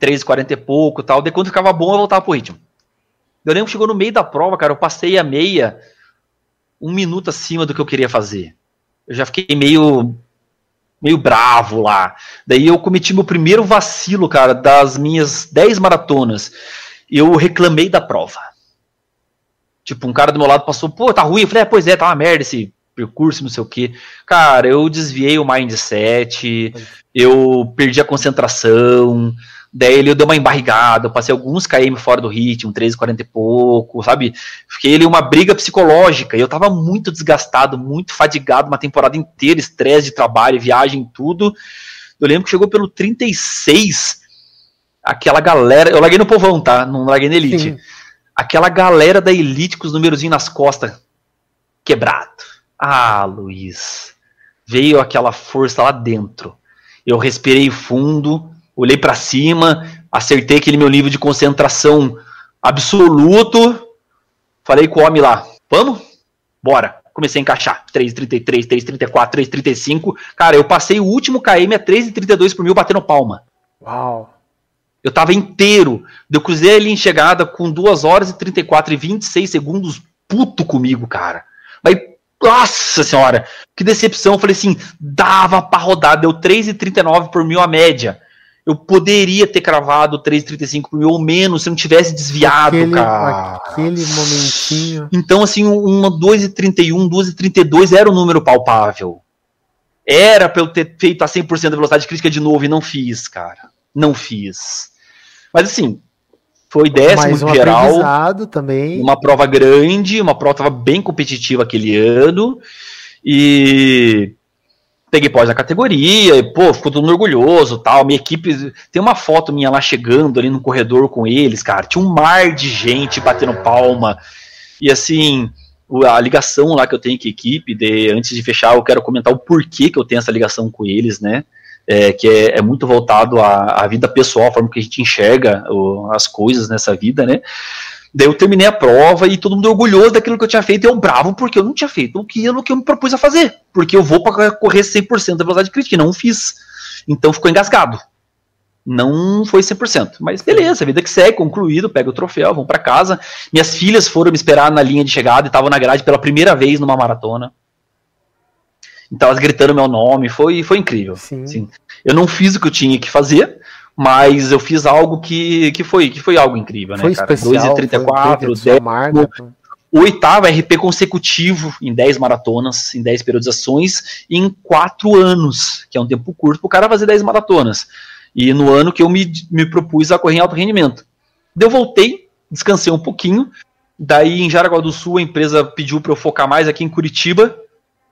Speaker 2: 3,40 e pouco tal. Daí quando ficava bom, eu voltava pro ritmo. Eu lembro que chegou no meio da prova, cara. Eu passei a meia um minuto acima do que eu queria fazer. Eu já fiquei meio meio bravo lá. Daí eu cometi meu primeiro vacilo, cara, das minhas 10 maratonas. Eu reclamei da prova. Tipo, um cara do meu lado passou, pô, tá ruim. Eu falei, é, pois é, tá uma merda esse percurso, não sei o que. Cara, eu desviei o mindset, eu perdi a concentração, Daí ele deu uma embarrigada, eu passei alguns km fora do ritmo, 13, 40 e pouco, sabe? Fiquei ali uma briga psicológica, e eu tava muito desgastado, muito fadigado, uma temporada inteira, estresse de trabalho, viagem, tudo. Eu lembro que chegou pelo 36, aquela galera, eu larguei no povão, tá? Não larguei na elite. Sim. Aquela galera da elite com os númerozinhos nas costas, quebrado. Ah, Luiz, veio aquela força lá dentro. Eu respirei fundo, olhei para cima, acertei aquele meu nível de concentração absoluto. Falei com o homem lá, vamos? Bora. Comecei a encaixar. 3,33, 3,34, 3,35. Cara, eu passei o último KM a 3,32 por mil batendo palma.
Speaker 1: Uau.
Speaker 2: Eu tava inteiro. Eu cruzei ali em chegada com 2 horas e 34 e 26 segundos puto comigo, cara. Mas, nossa senhora, que decepção. Eu falei assim, dava pra rodar. Deu 3,39 por mil a média eu poderia ter cravado 3,35 por mil ou menos se não tivesse desviado, aquele, cara.
Speaker 1: Aquele momentinho.
Speaker 2: Então, assim, uma 2,31, 2,32 era um número palpável. Era pra eu ter feito a 100% da velocidade crítica de novo e não fiz, cara. Não fiz. Mas, assim, foi décimo um geral.
Speaker 1: também.
Speaker 2: Uma prova grande, uma prova bem competitiva aquele ano. E peguei pós na categoria, e, pô, ficou todo orgulhoso tal. Minha equipe. Tem uma foto minha lá chegando ali no corredor com eles, cara. Tinha um mar de gente batendo palma. E assim, a ligação lá que eu tenho com a equipe, de, antes de fechar, eu quero comentar o porquê que eu tenho essa ligação com eles, né? é, que é, é, muito voltado à, à, vida pessoal, a forma que a gente enxerga o, as coisas nessa vida, né? Daí eu terminei a prova e todo mundo orgulhoso daquilo que eu tinha feito, e eu bravo porque eu não tinha feito aquilo que eu me propus a fazer, porque eu vou para correr 100% da velocidade crítica, e não fiz. Então ficou engasgado. Não foi 100%, mas beleza, vida que segue, concluído, pega o troféu, vão para casa. Minhas filhas foram me esperar na linha de chegada e estavam na grade pela primeira vez numa maratona. Então elas gritando meu nome, foi, foi incrível. Sim. Sim. Eu não fiz o que eu tinha que fazer, mas eu fiz algo que, que, foi, que foi algo incrível,
Speaker 1: foi né, cara? Especial, 2,34, 10,
Speaker 2: marca. Oitavo RP consecutivo em 10 maratonas, em 10 periodizações, em 4 anos, que é um tempo curto para o cara fazer 10 maratonas. E no ano que eu me, me propus a correr em alto rendimento. Daí eu voltei, descansei um pouquinho, daí em Jaraguá do Sul a empresa pediu para eu focar mais aqui em Curitiba,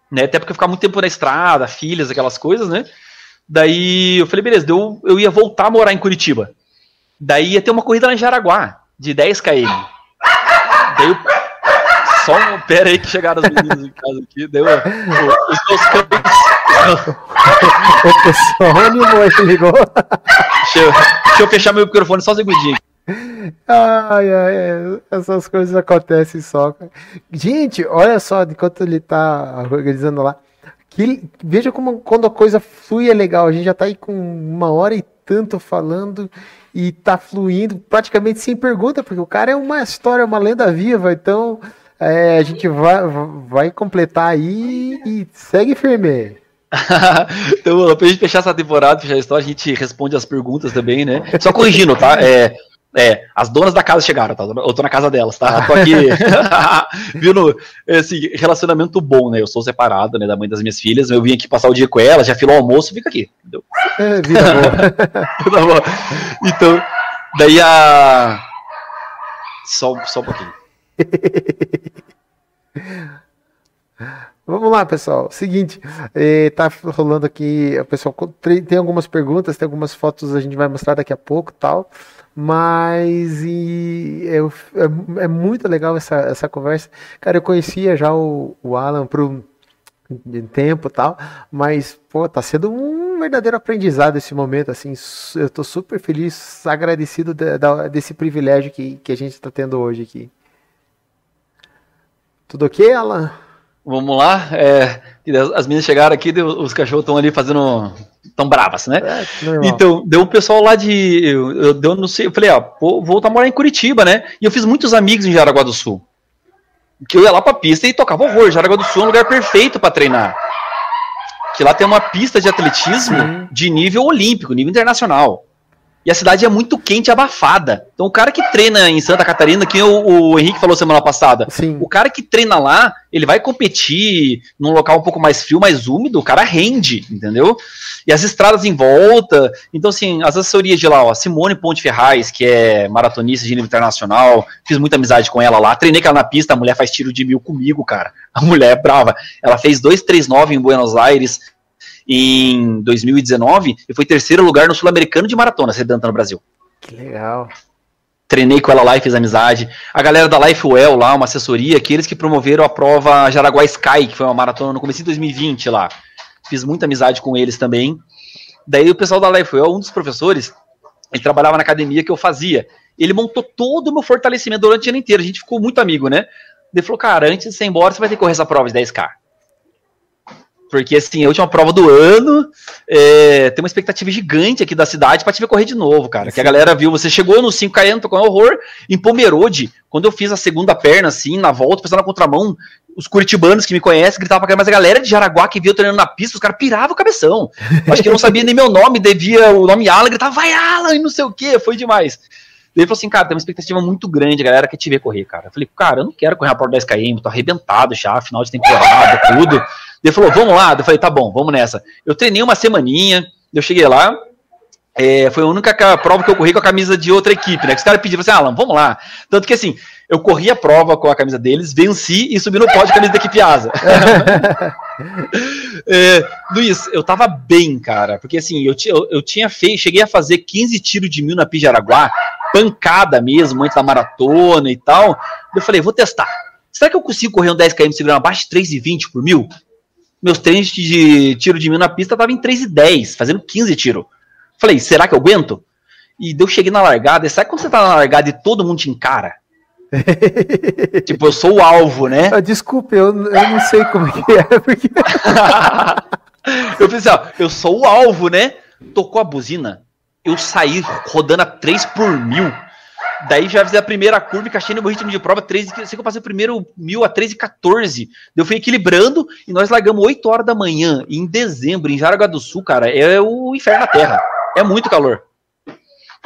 Speaker 2: né? Até porque eu ficar muito tempo na estrada, filhas, aquelas coisas, né? Daí eu falei, beleza, eu, eu ia voltar a morar em Curitiba. Daí ia ter uma corrida lá em Jaraguá, de 10 km. Daí eu, só um, pera aí que chegaram as meninas em casa aqui, deu os meus
Speaker 1: cães. o pessoal animou, ligou.
Speaker 2: Deixa eu, deixa eu fechar meu microfone só um segundinho.
Speaker 1: Ai, ai, essas coisas acontecem só. Gente, olha só, enquanto ele tá organizando lá. Que, veja como quando a coisa flui é legal. A gente já tá aí com uma hora e tanto falando e tá fluindo praticamente sem pergunta, porque o cara é uma história, uma lenda viva. Então é, a gente vai, vai completar aí e segue firme.
Speaker 2: então, pra gente fechar essa temporada, fechar a história, a gente responde as perguntas também, né? Só corrigindo, tá? É, é, as donas da casa chegaram, tá? Eu tô na casa delas, tá? Tô aqui, viu, no, esse relacionamento bom, né? Eu sou separado, né, da mãe das minhas filhas, eu vim aqui passar o dia com ela, já filou o almoço, fica aqui, entendeu? É, vida boa. Então, daí a... Só, só um pouquinho.
Speaker 1: Vamos lá, pessoal. Seguinte, eh, tá rolando aqui, pessoal tem algumas perguntas, tem algumas fotos a gente vai mostrar daqui a pouco, tal. Mas e, é, é, é, muito legal essa, essa conversa. Cara, eu conhecia já o, o Alan por um tempo tal, mas pô, tá sendo um verdadeiro aprendizado esse momento, assim, eu tô super feliz, agradecido de, de, desse privilégio que, que a gente está tendo hoje aqui. Tudo ok, Alan?
Speaker 2: Vamos lá. É, as meninas chegaram aqui, os cachorros estão ali fazendo. Tão bravas, né? É, então, deu um pessoal lá de. Eu, eu, não sei, eu falei, ó, vou voltar a morar em Curitiba, né? E eu fiz muitos amigos em Jaraguá do Sul. Que eu ia lá pra pista e tocava horror. Jaraguá do Sul é um lugar perfeito para treinar. Que lá tem uma pista de atletismo Sim. de nível olímpico, nível internacional. E a cidade é muito quente e abafada. Então, o cara que treina em Santa Catarina, que o, o Henrique falou semana passada, Sim. o cara que treina lá, ele vai competir num local um pouco mais frio, mais úmido, o cara rende, entendeu? E as estradas em volta. Então, assim, as assessorias de lá, ó, Simone Ponte Ferraz, que é maratonista de nível internacional, fiz muita amizade com ela lá. Treinei com ela na pista, a mulher faz tiro de mil comigo, cara. A mulher é brava. Ela fez 239 em Buenos Aires, em 2019 e foi terceiro lugar no Sul-Americano de Maratona sedenta no Brasil.
Speaker 1: Que legal.
Speaker 2: Treinei com ela lá e fiz amizade. A galera da Lifewell lá, uma assessoria, que eles que promoveram a prova Jaraguá Sky, que foi uma maratona no começo de 2020 lá. Fiz muita amizade com eles também. Daí o pessoal da Lifewell, um dos professores, ele trabalhava na academia que eu fazia. Ele montou todo o meu fortalecimento durante o ano inteiro. A gente ficou muito amigo, né? Ele falou, cara, antes de você ir embora, você vai ter que correr essa prova de 10K. Porque, assim, a última prova do ano, é, tem uma expectativa gigante aqui da cidade para te ver correr de novo, cara. Sim. Que a galera viu, você chegou no 5km, tocou um horror, em Pomerode, quando eu fiz a segunda perna, assim, na volta, pensando na contramão, os curitibanos que me conhecem gritavam pra caramba, mas a galera de Jaraguá que viu treinando na pista, os caras piravam o cabeção. Acho que não sabia nem meu nome, devia o nome Alan, gritava, vai Alan, e não sei o que, foi demais. Ele falou assim, cara, tem uma expectativa muito grande, a galera quer te ver correr, cara. Eu falei, cara, eu não quero correr a porta 10 km, tô arrebentado já, final de temporada, tudo. Ele falou, vamos lá. Eu falei, tá bom, vamos nessa. Eu treinei uma semaninha, eu cheguei lá, é, foi a única prova que eu corri com a camisa de outra equipe, né? Que os caras pediram assim, Alan, vamos lá. Tanto que assim, eu corri a prova com a camisa deles, venci e subi no pódio com a camisa da equipe Asa. é, Luiz, eu tava bem, cara, porque assim, eu, eu, eu tinha feito, cheguei a fazer 15 tiros de mil na Pijaraguá, pancada mesmo, antes da maratona e tal. Eu falei, vou testar. Será que eu consigo correr um 10km segurando abaixo de 3,20 por mil? meus treinos de tiro de mil na pista estavam em 3 e 10, fazendo 15 tiro. Falei, será que eu aguento? E eu cheguei na largada, e sabe quando você tá na largada e todo mundo te encara? tipo, eu sou o alvo, né?
Speaker 1: Ah, desculpe, eu, eu não sei como que é. Porque...
Speaker 2: eu pensei, ó, eu sou o alvo, né? Tocou a buzina, eu saí rodando a 3 por mil. Daí já fiz a primeira curva, encaixei no meu ritmo de prova, 3, sei que eu passei o primeiro mil a 13 e 14. Eu fui equilibrando e nós largamos 8 horas da manhã, em dezembro, em Jaraguá do Sul, cara. É o inferno na Terra. É muito calor.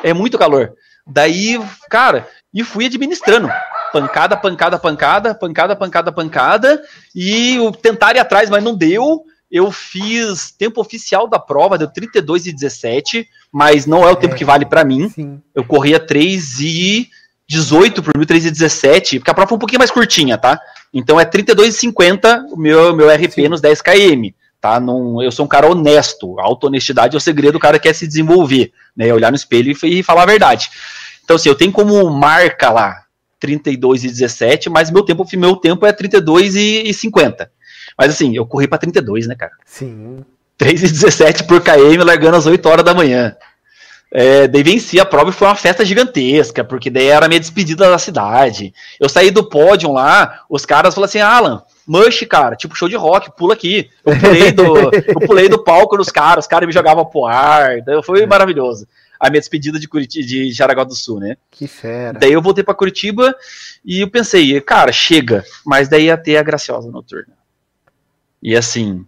Speaker 2: É muito calor. Daí, cara, e fui administrando. Pancada, pancada, pancada, pancada, pancada, pancada. E tentar ir atrás, mas não deu. Eu fiz tempo oficial da prova, deu 32 e 17, mas não é o é, tempo que vale para mim. Sim. Eu corria 3 e 18 por mil, 3 e 17, porque a prova foi um pouquinho mais curtinha, tá? Então é 32 e 50 o meu, meu RP sim. nos 10 km. Tá? Não, eu sou um cara honesto. A auto-honestidade é o segredo do cara que quer se desenvolver, né? Olhar no espelho e, e falar a verdade. Então, assim, eu tenho como marca lá 32 e 17, mas meu tempo, meu tempo é 32 e, e 50. Mas assim, eu corri para 32, né, cara?
Speaker 1: Sim.
Speaker 2: 3 e 17 por KM, largando às 8 horas da manhã. É, daí venci a prova e foi uma festa gigantesca, porque daí era a minha despedida da cidade. Eu saí do pódio lá, os caras falaram assim: Alan, Mush, cara, tipo show de rock, pula aqui. Eu pulei do, eu pulei do palco nos caras, os caras me jogavam pro ar, então foi é. maravilhoso. A minha despedida de Curitiba, de Jaraguá do Sul, né?
Speaker 1: Que fera.
Speaker 2: Daí eu voltei para Curitiba e eu pensei, cara, chega, mas daí ia ter a Graciosa noturna. E assim,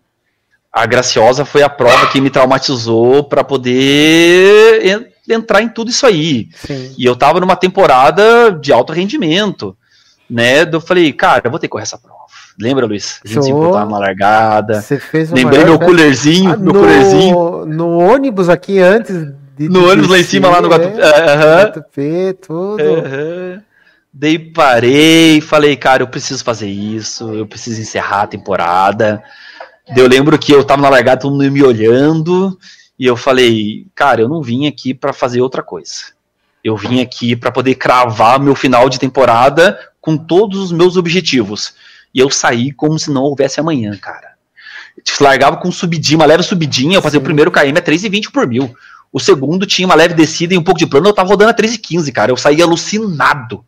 Speaker 2: a Graciosa foi a prova que me traumatizou para poder en entrar em tudo isso aí. Sim. E eu tava numa temporada de alto rendimento, né? Eu falei, cara, eu vou ter que correr essa prova. Lembra, Luiz? A gente se encontrava na largada.
Speaker 1: Você fez
Speaker 2: Lembrei meu coolerzinho, ah, meu
Speaker 1: no, coolerzinho. No ônibus aqui antes.
Speaker 2: De, no ônibus lá em cima, lá no Guatupé.
Speaker 1: É, Guatupé, tudo.
Speaker 2: Uhum. Daí parei, falei, cara, eu preciso fazer isso, eu preciso encerrar a temporada. Daí eu lembro que eu tava na largada, todo mundo me olhando, e eu falei, cara, eu não vim aqui para fazer outra coisa. Eu vim aqui para poder cravar meu final de temporada com todos os meus objetivos. E eu saí como se não houvesse amanhã, cara. Largava com subidinha, uma leve subidinha, eu fazia Sim. o primeiro KM a 3,20 por mil. O segundo tinha uma leve descida e um pouco de plano, eu tava rodando a 3,15, cara. Eu saí alucinado.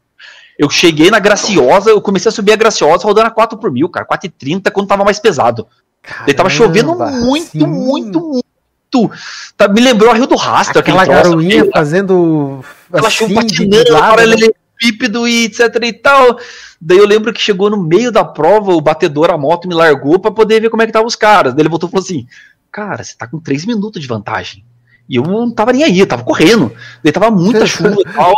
Speaker 2: Eu cheguei na Graciosa, eu comecei a subir a Graciosa rodando a 4 por mil, cara, 4,30 quando tava mais pesado. Caramba, Ele tava chovendo muito, sim. muito, muito. Tá, me lembrou a Rio do Rastro,
Speaker 1: aquela garoinha fazendo.
Speaker 2: Aquela assim, chuva patinando, paralelepípedo e etc e tal. Daí eu lembro que chegou no meio da prova, o batedor, a moto me largou para poder ver como é que tava os caras. Daí ele voltou e falou assim: Cara, você tá com 3 minutos de vantagem. E eu não tava nem aí, eu tava correndo. Daí tava muita chuva e tal.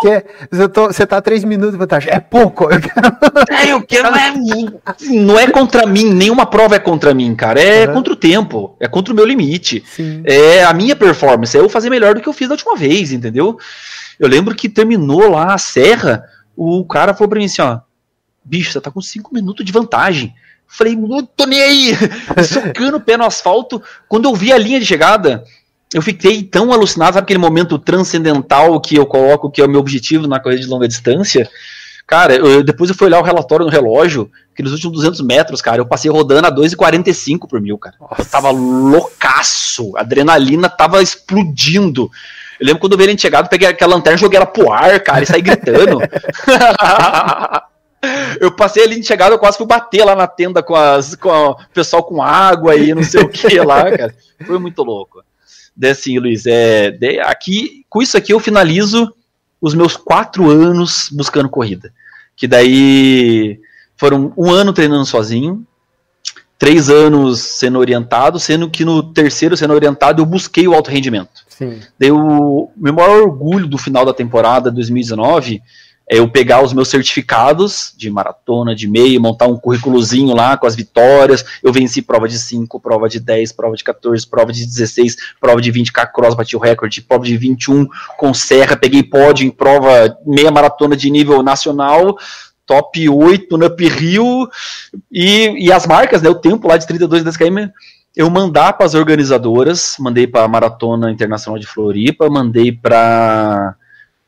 Speaker 1: Você, tô, você tá três minutos de vantagem. É pouco.
Speaker 2: Eu quero. É, eu quero. É, não é contra mim, nenhuma prova é contra mim, cara. É uhum. contra o tempo. É contra o meu limite. Sim. É a minha performance. É eu fazer melhor do que eu fiz da última vez, entendeu? Eu lembro que terminou lá a serra, o cara falou pra mim assim, ó. Bicho, você tá com cinco minutos de vantagem. Falei, não tô nem aí, socando o pé no asfalto. Quando eu vi a linha de chegada, eu fiquei tão alucinado, sabe aquele momento transcendental que eu coloco, que é o meu objetivo na corrida de longa distância? Cara, eu, depois eu fui olhar o relatório no relógio, que nos últimos 200 metros, cara, eu passei rodando a 2,45 por mil, cara. Nossa. Eu tava loucaço, a adrenalina tava explodindo. Eu lembro quando eu vi ele chegado, peguei aquela lanterna, joguei ela pro ar, cara, e saí gritando. eu passei ali de chegada, eu quase fui bater lá na tenda com, as, com o pessoal com água e não sei o que lá, cara. Foi muito louco assim, Luiz, é, de, aqui, com isso aqui eu finalizo os meus quatro anos buscando corrida. Que daí foram um ano treinando sozinho, três anos sendo orientado, sendo que no terceiro sendo orientado eu busquei o alto rendimento. Sim. Daí o meu maior orgulho do final da temporada 2019 é eu pegar os meus certificados de maratona, de meio, montar um currículozinho lá com as vitórias. Eu venci prova de 5, prova de 10, prova de 14, prova de 16, prova de 20k cross, bati o recorde, prova de 21 com serra, peguei pódio em prova meia maratona de nível nacional, top 8 no Up Rio, e, e as marcas, né, o tempo lá de 32 10 km, eu mandar para as organizadoras, mandei para a Maratona Internacional de Floripa, mandei para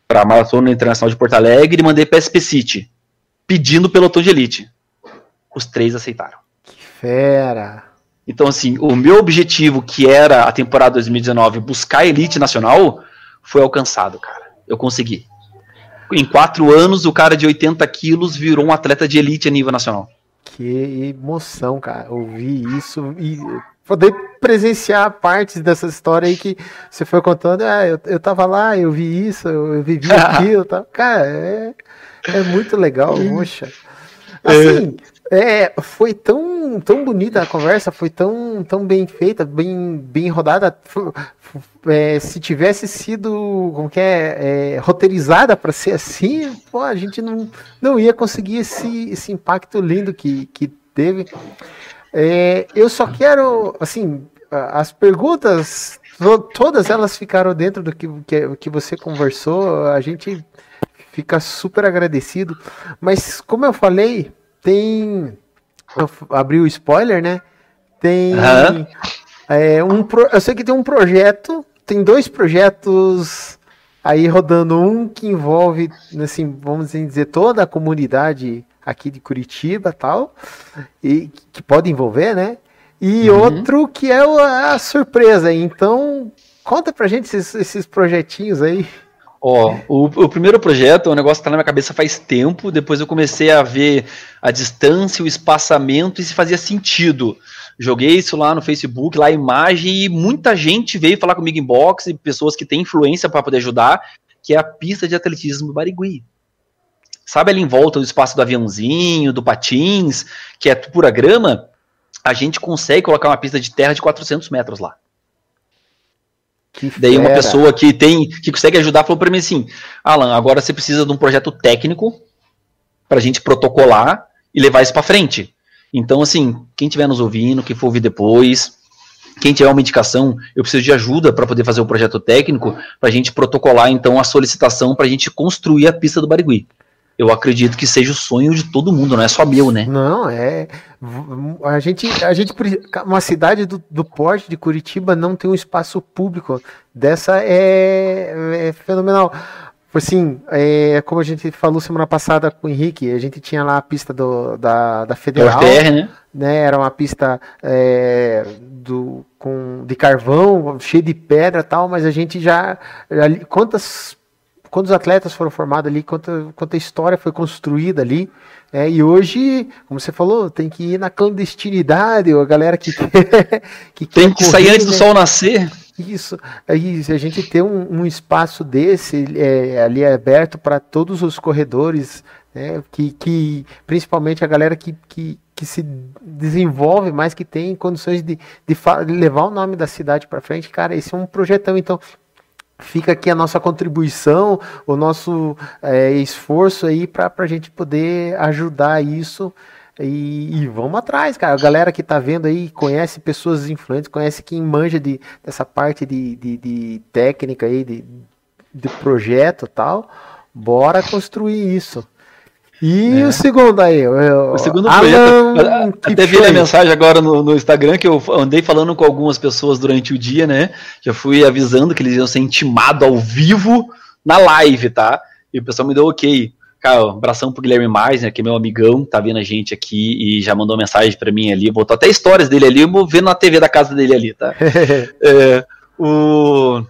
Speaker 2: para a Maratona Internacional de Porto Alegre e mandei para SP City, pedindo pelotão de elite. Os três aceitaram.
Speaker 1: Que fera!
Speaker 2: Então, assim, o meu objetivo, que era a temporada 2019, buscar a elite nacional, foi alcançado, cara. Eu consegui. Em quatro anos, o cara de 80 quilos virou um atleta de elite a nível nacional.
Speaker 1: Que emoção, cara. Ouvir isso e poder presenciar partes dessa história aí que você foi contando. Ah, eu, eu tava lá, eu vi isso, eu, vivi aquilo. Tá? Cara, é, é muito legal, poxa. Assim, é, foi tão, tão bonita a conversa, foi tão, tão bem feita, bem, bem rodada. É, se tivesse sido, como que é, é roteirizada para ser assim, pô, a gente não, não ia conseguir esse, esse impacto lindo que, que teve. É, eu só quero, assim, as perguntas, todas elas ficaram dentro do que, que, que você conversou. A gente fica super agradecido. Mas, como eu falei, tem. Eu abri o spoiler, né? Tem. Uhum. É, um pro, eu sei que tem um projeto, tem dois projetos aí rodando. Um que envolve, assim, vamos dizer, toda a comunidade aqui de Curitiba tal, e que pode envolver, né? E uhum. outro que é a surpresa. Então, conta pra gente esses, esses projetinhos aí.
Speaker 2: Ó, o, o, primeiro projeto é um negócio que tá na minha cabeça faz tempo, depois eu comecei a ver a distância, o espaçamento e se fazia sentido. Joguei isso lá no Facebook, lá a imagem, e muita gente veio falar comigo em box, e pessoas que têm influência para poder ajudar, que é a pista de atletismo do Barigui. Sabe ali em volta do espaço do aviãozinho, do patins, que é pura grama? A gente consegue colocar uma pista de terra de 400 metros lá. Que Daí uma pessoa que tem, que consegue ajudar falou para mim assim, Alan, agora você precisa de um projeto técnico para a gente protocolar e levar isso para frente. Então, assim, quem estiver nos ouvindo, quem for ouvir depois, quem tiver uma indicação, eu preciso de ajuda para poder fazer o projeto técnico, para a gente protocolar então a solicitação para a gente construir a pista do Barigui eu acredito que seja o sonho de todo mundo, não é só meu, né?
Speaker 1: Não, é. A gente, a gente uma cidade do, do porte de Curitiba não tem um espaço público. Dessa é, é fenomenal. Assim, é, como a gente falou semana passada com o Henrique, a gente tinha lá a pista do, da, da Federal. FTR, né? né? Era uma pista é, do, com, de carvão, cheia de pedra e tal, mas a gente já. Quantas quantos atletas foram formados ali, quanta, quanta história foi construída ali. É, e hoje, como você falou, tem que ir na clandestinidade, a galera que,
Speaker 2: que tem que correr, sair antes né? do sol nascer.
Speaker 1: Isso, aí a gente ter um, um espaço desse é, ali é aberto para todos os corredores, né, que, que principalmente a galera que, que, que se desenvolve mais, que tem condições de, de levar o nome da cidade para frente, cara, esse é um projetão. Então, fica aqui a nossa contribuição, o nosso é, esforço aí para a gente poder ajudar isso. E, e, vamos atrás, cara. A galera que tá vendo aí conhece pessoas influentes, conhece quem manja de, dessa parte de, de, de técnica aí, de, de projeto tal. Bora construir isso. E é. o segundo aí?
Speaker 2: O, o segundo Alan projeto. Até vi a mensagem agora no, no, Instagram que eu andei falando com algumas pessoas durante o dia, né? Já fui avisando que eles iam ser intimados ao vivo na live, tá? E o pessoal me deu ok. Cara, um abração pro Guilherme Meisner, que é meu amigão, tá vendo a gente aqui e já mandou mensagem para mim ali. Botou até histórias dele ali, eu vou vendo na TV da casa dele ali, tá? é, o,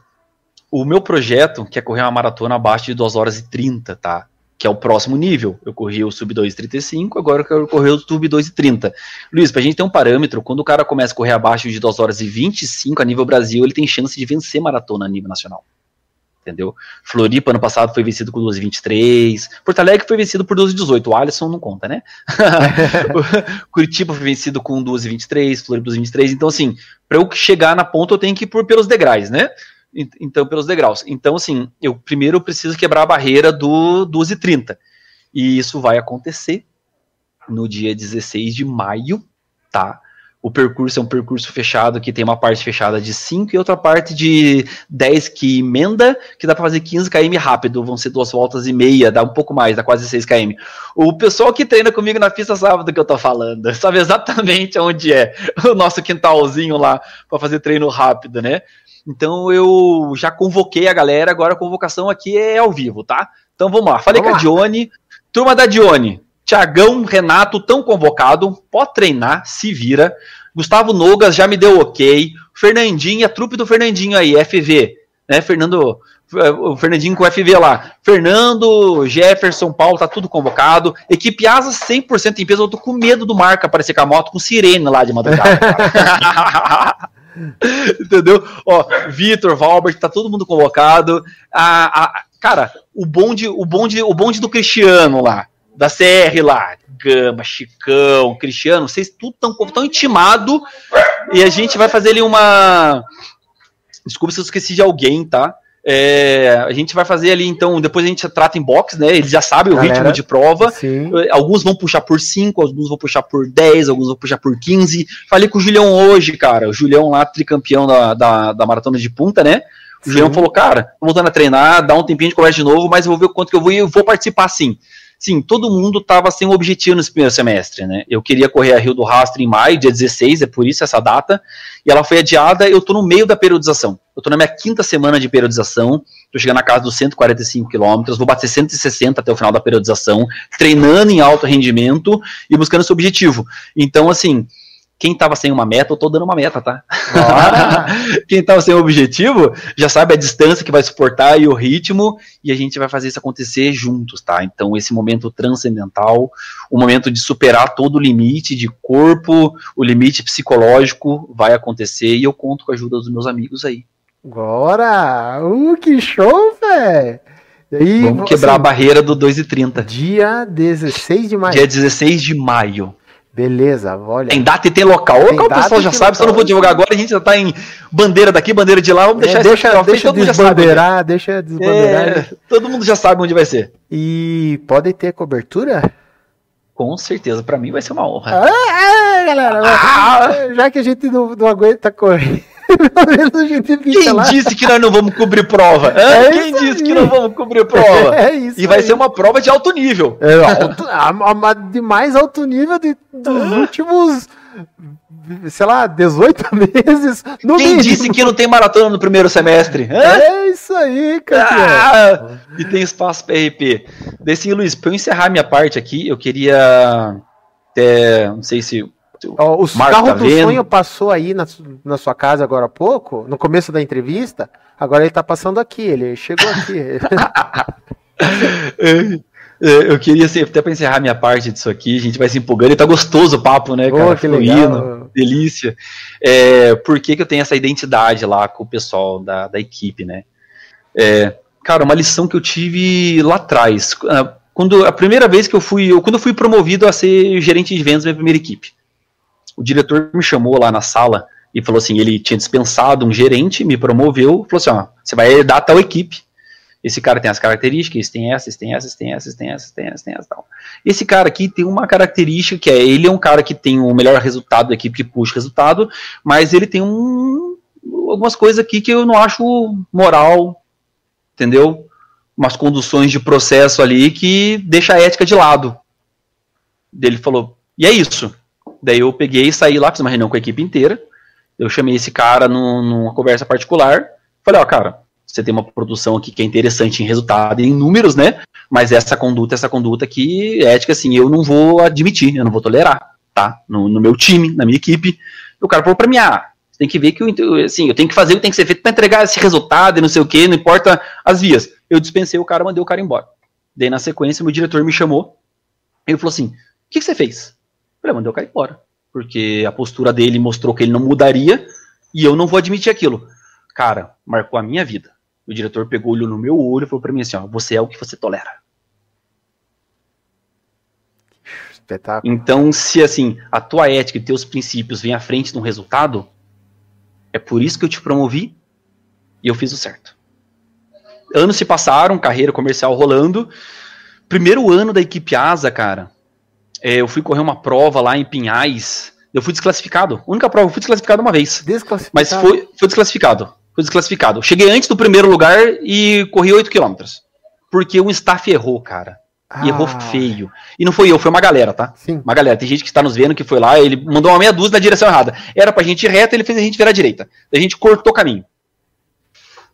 Speaker 2: o meu projeto, que é correr uma maratona abaixo de 2 horas e 30, tá? Que é o próximo nível. Eu corri o sub 2,35, agora eu quero correr o sub 2,30. Luiz, para a gente ter um parâmetro, quando o cara começa a correr abaixo de 2 horas e 25 a nível Brasil, ele tem chance de vencer maratona a nível nacional. Entendeu? Floripa ano passado foi vencido com 2,23. Porto Alegre foi vencido por 2,18. O Alisson não conta, né? Curitiba foi vencido com 2,23, Floripa 2,23. Então, assim, para eu chegar na ponta, eu tenho que ir por, pelos degraus, né? Então pelos degraus. Então, assim, eu primeiro preciso quebrar a barreira do 12h30. E isso vai acontecer no dia 16 de maio, tá? O percurso é um percurso fechado que tem uma parte fechada de 5 e outra parte de 10 que emenda, que dá para fazer 15 km rápido, vão ser duas voltas e meia, dá um pouco mais, dá quase 6 km. O pessoal que treina comigo na pista sabe do que eu tô falando, sabe exatamente onde é o nosso quintalzinho lá para fazer treino rápido, né? Então eu já convoquei a galera, agora a convocação aqui é ao vivo, tá? Então vamos lá. Falei vamos com a Dione. Turma da Dione, Tiagão, Renato, tão convocado, pode treinar, se vira. Gustavo Nogas já me deu ok. Fernandinho, a trupe do Fernandinho aí, FV, né? Fernando, o Fernandinho com FV lá. Fernando, Jefferson, Paulo, tá tudo convocado. Equipe Asa 100% em peso. Eu tô com medo do Marca aparecer com a moto com sirene lá de madrugada. Entendeu? Ó, Vitor, Valbert, tá todo mundo convocado. A, a, cara, o bonde, o bonde, o bonde do Cristiano lá, da CR lá, Gama, Chicão, Cristiano, vocês tudo tão, tão intimado e a gente vai fazer ali uma. Desculpa se eu esqueci de alguém, tá? É, a gente vai fazer ali, então, depois a gente trata em box, né? Eles já sabem o Galera, ritmo de prova. Sim. Alguns vão puxar por 5, alguns vão puxar por 10, alguns vão puxar por 15. Falei com o Julião hoje, cara. O Julião lá, tricampeão da, da, da maratona de punta, né? O Julião falou, cara, tô voltando a treinar, dá um tempinho de conversa de novo, mas eu vou ver o quanto que eu vou e eu vou participar sim sim, todo mundo estava sem objetivo nesse primeiro semestre, né? Eu queria correr a Rio do Rastro em maio, dia 16, é por isso essa data, e ela foi adiada, eu estou no meio da periodização. Eu estou na minha quinta semana de periodização, estou chegando na casa dos 145 quilômetros, vou bater 160 até o final da periodização, treinando em alto rendimento e buscando esse objetivo. Então, assim, quem tava sem uma meta, eu tô dando uma meta, tá? quem tava sem um objetivo, já sabe a distância que vai suportar e o ritmo, e a gente vai fazer isso acontecer juntos, tá? Então, esse momento transcendental, o momento de superar todo o limite de corpo, o limite psicológico, vai acontecer, e eu conto com a ajuda dos meus amigos aí.
Speaker 1: Agora! Uh, que show, velho!
Speaker 2: Vamos quebrar assim, a barreira do 2,30.
Speaker 1: Dia 16 de maio.
Speaker 2: Dia 16 de maio.
Speaker 1: Beleza, olha.
Speaker 2: Tem data e tem local. Tem o pessoal já sabe, local. só não vou divulgar agora, a gente já tá em bandeira daqui, bandeira de lá, vamos
Speaker 1: deixar é, deixa, isso deixa todo desbandeirar, deixa desbandeirar. É,
Speaker 2: todo mundo já sabe onde vai ser.
Speaker 1: E pode ter cobertura?
Speaker 2: Com certeza, para mim vai ser uma honra.
Speaker 1: Ah, ah galera, ah! já que a gente não, não aguenta correr
Speaker 2: quem lá. disse que nós não vamos cobrir prova? É Quem disse aí. que não vamos cobrir prova? É isso. E vai aí. ser uma prova de alto nível.
Speaker 1: É, alto, a, a, de mais alto nível de, dos últimos sei lá, 18 meses.
Speaker 2: No Quem mínimo. disse que não tem maratona no primeiro semestre?
Speaker 1: Hã? É isso aí, cara.
Speaker 2: Ah, e tem espaço para RP. Desse Luiz, para eu encerrar minha parte aqui, eu queria. É, não sei se
Speaker 1: o o carro tá do vendo. sonho passou aí na, na sua casa agora há pouco, no começo da entrevista. Agora ele tá passando aqui, ele chegou aqui.
Speaker 2: Eu queria assim, até para encerrar minha parte disso aqui, a gente vai se empolgando e tá gostoso o papo, né, cara? Oh, que legal. delícia. É, por que, que eu tenho essa identidade lá com o pessoal da, da equipe, né? É, cara, uma lição que eu tive lá atrás, ah, quando a primeira vez que eu fui, quando eu fui promovido a ser gerente de vendas da minha primeira equipe o diretor me chamou lá na sala e falou assim, ele tinha dispensado um gerente, me promoveu, falou assim, ó, você vai herdar tal equipe. Esse cara tem as características, esse tem essas, tem essas, tem essas, tem essas, tem essas, tem essas, tal. Esse cara aqui tem uma característica que é, ele é um cara que tem o melhor resultado da equipe, que puxa resultado, mas ele tem um, algumas coisas aqui que eu não acho moral, entendeu? Umas conduções de processo ali que deixa a ética de lado. Ele falou, e é isso. Daí eu peguei e saí lá, fiz uma reunião com a equipe inteira. Eu chamei esse cara num, numa conversa particular. Falei, ó, cara, você tem uma produção aqui que é interessante em resultado e em números, né? Mas essa conduta, essa conduta aqui, ética, assim, eu não vou admitir, eu não vou tolerar, tá? No, no meu time, na minha equipe. O cara falou pra mim, ah, você tem que ver que eu, assim, eu tenho que fazer o que tem que ser feito para entregar esse resultado e não sei o que, não importa as vias. Eu dispensei o cara, mandei o cara embora. Daí, na sequência, meu diretor me chamou e ele falou assim: o que, que você fez? Falei, mandei o cara embora. Porque a postura dele mostrou que ele não mudaria e eu não vou admitir aquilo. Cara, marcou a minha vida. O diretor pegou o olho no meu olho e falou para mim assim: ó, você é o que você tolera. Espetáculo. Então, se assim, a tua ética e teus princípios vêm à frente de um resultado, é por isso que eu te promovi e eu fiz o certo. Anos se passaram, carreira comercial rolando. Primeiro ano da equipe Asa, cara, é, eu fui correr uma prova lá em Pinhais. Eu fui desclassificado. A única prova, eu fui desclassificado uma vez. Desclassificado? Mas foi, foi desclassificado. Fui desclassificado. Cheguei antes do primeiro lugar e corri 8 km. Porque o staff errou, cara. E ah. errou feio. E não foi eu, foi uma galera, tá? Sim. Uma galera. Tem gente que está nos vendo que foi lá, ele mandou uma meia dúzia na direção errada. Era pra gente ir reto, ele fez a gente virar à direita. A gente cortou o caminho.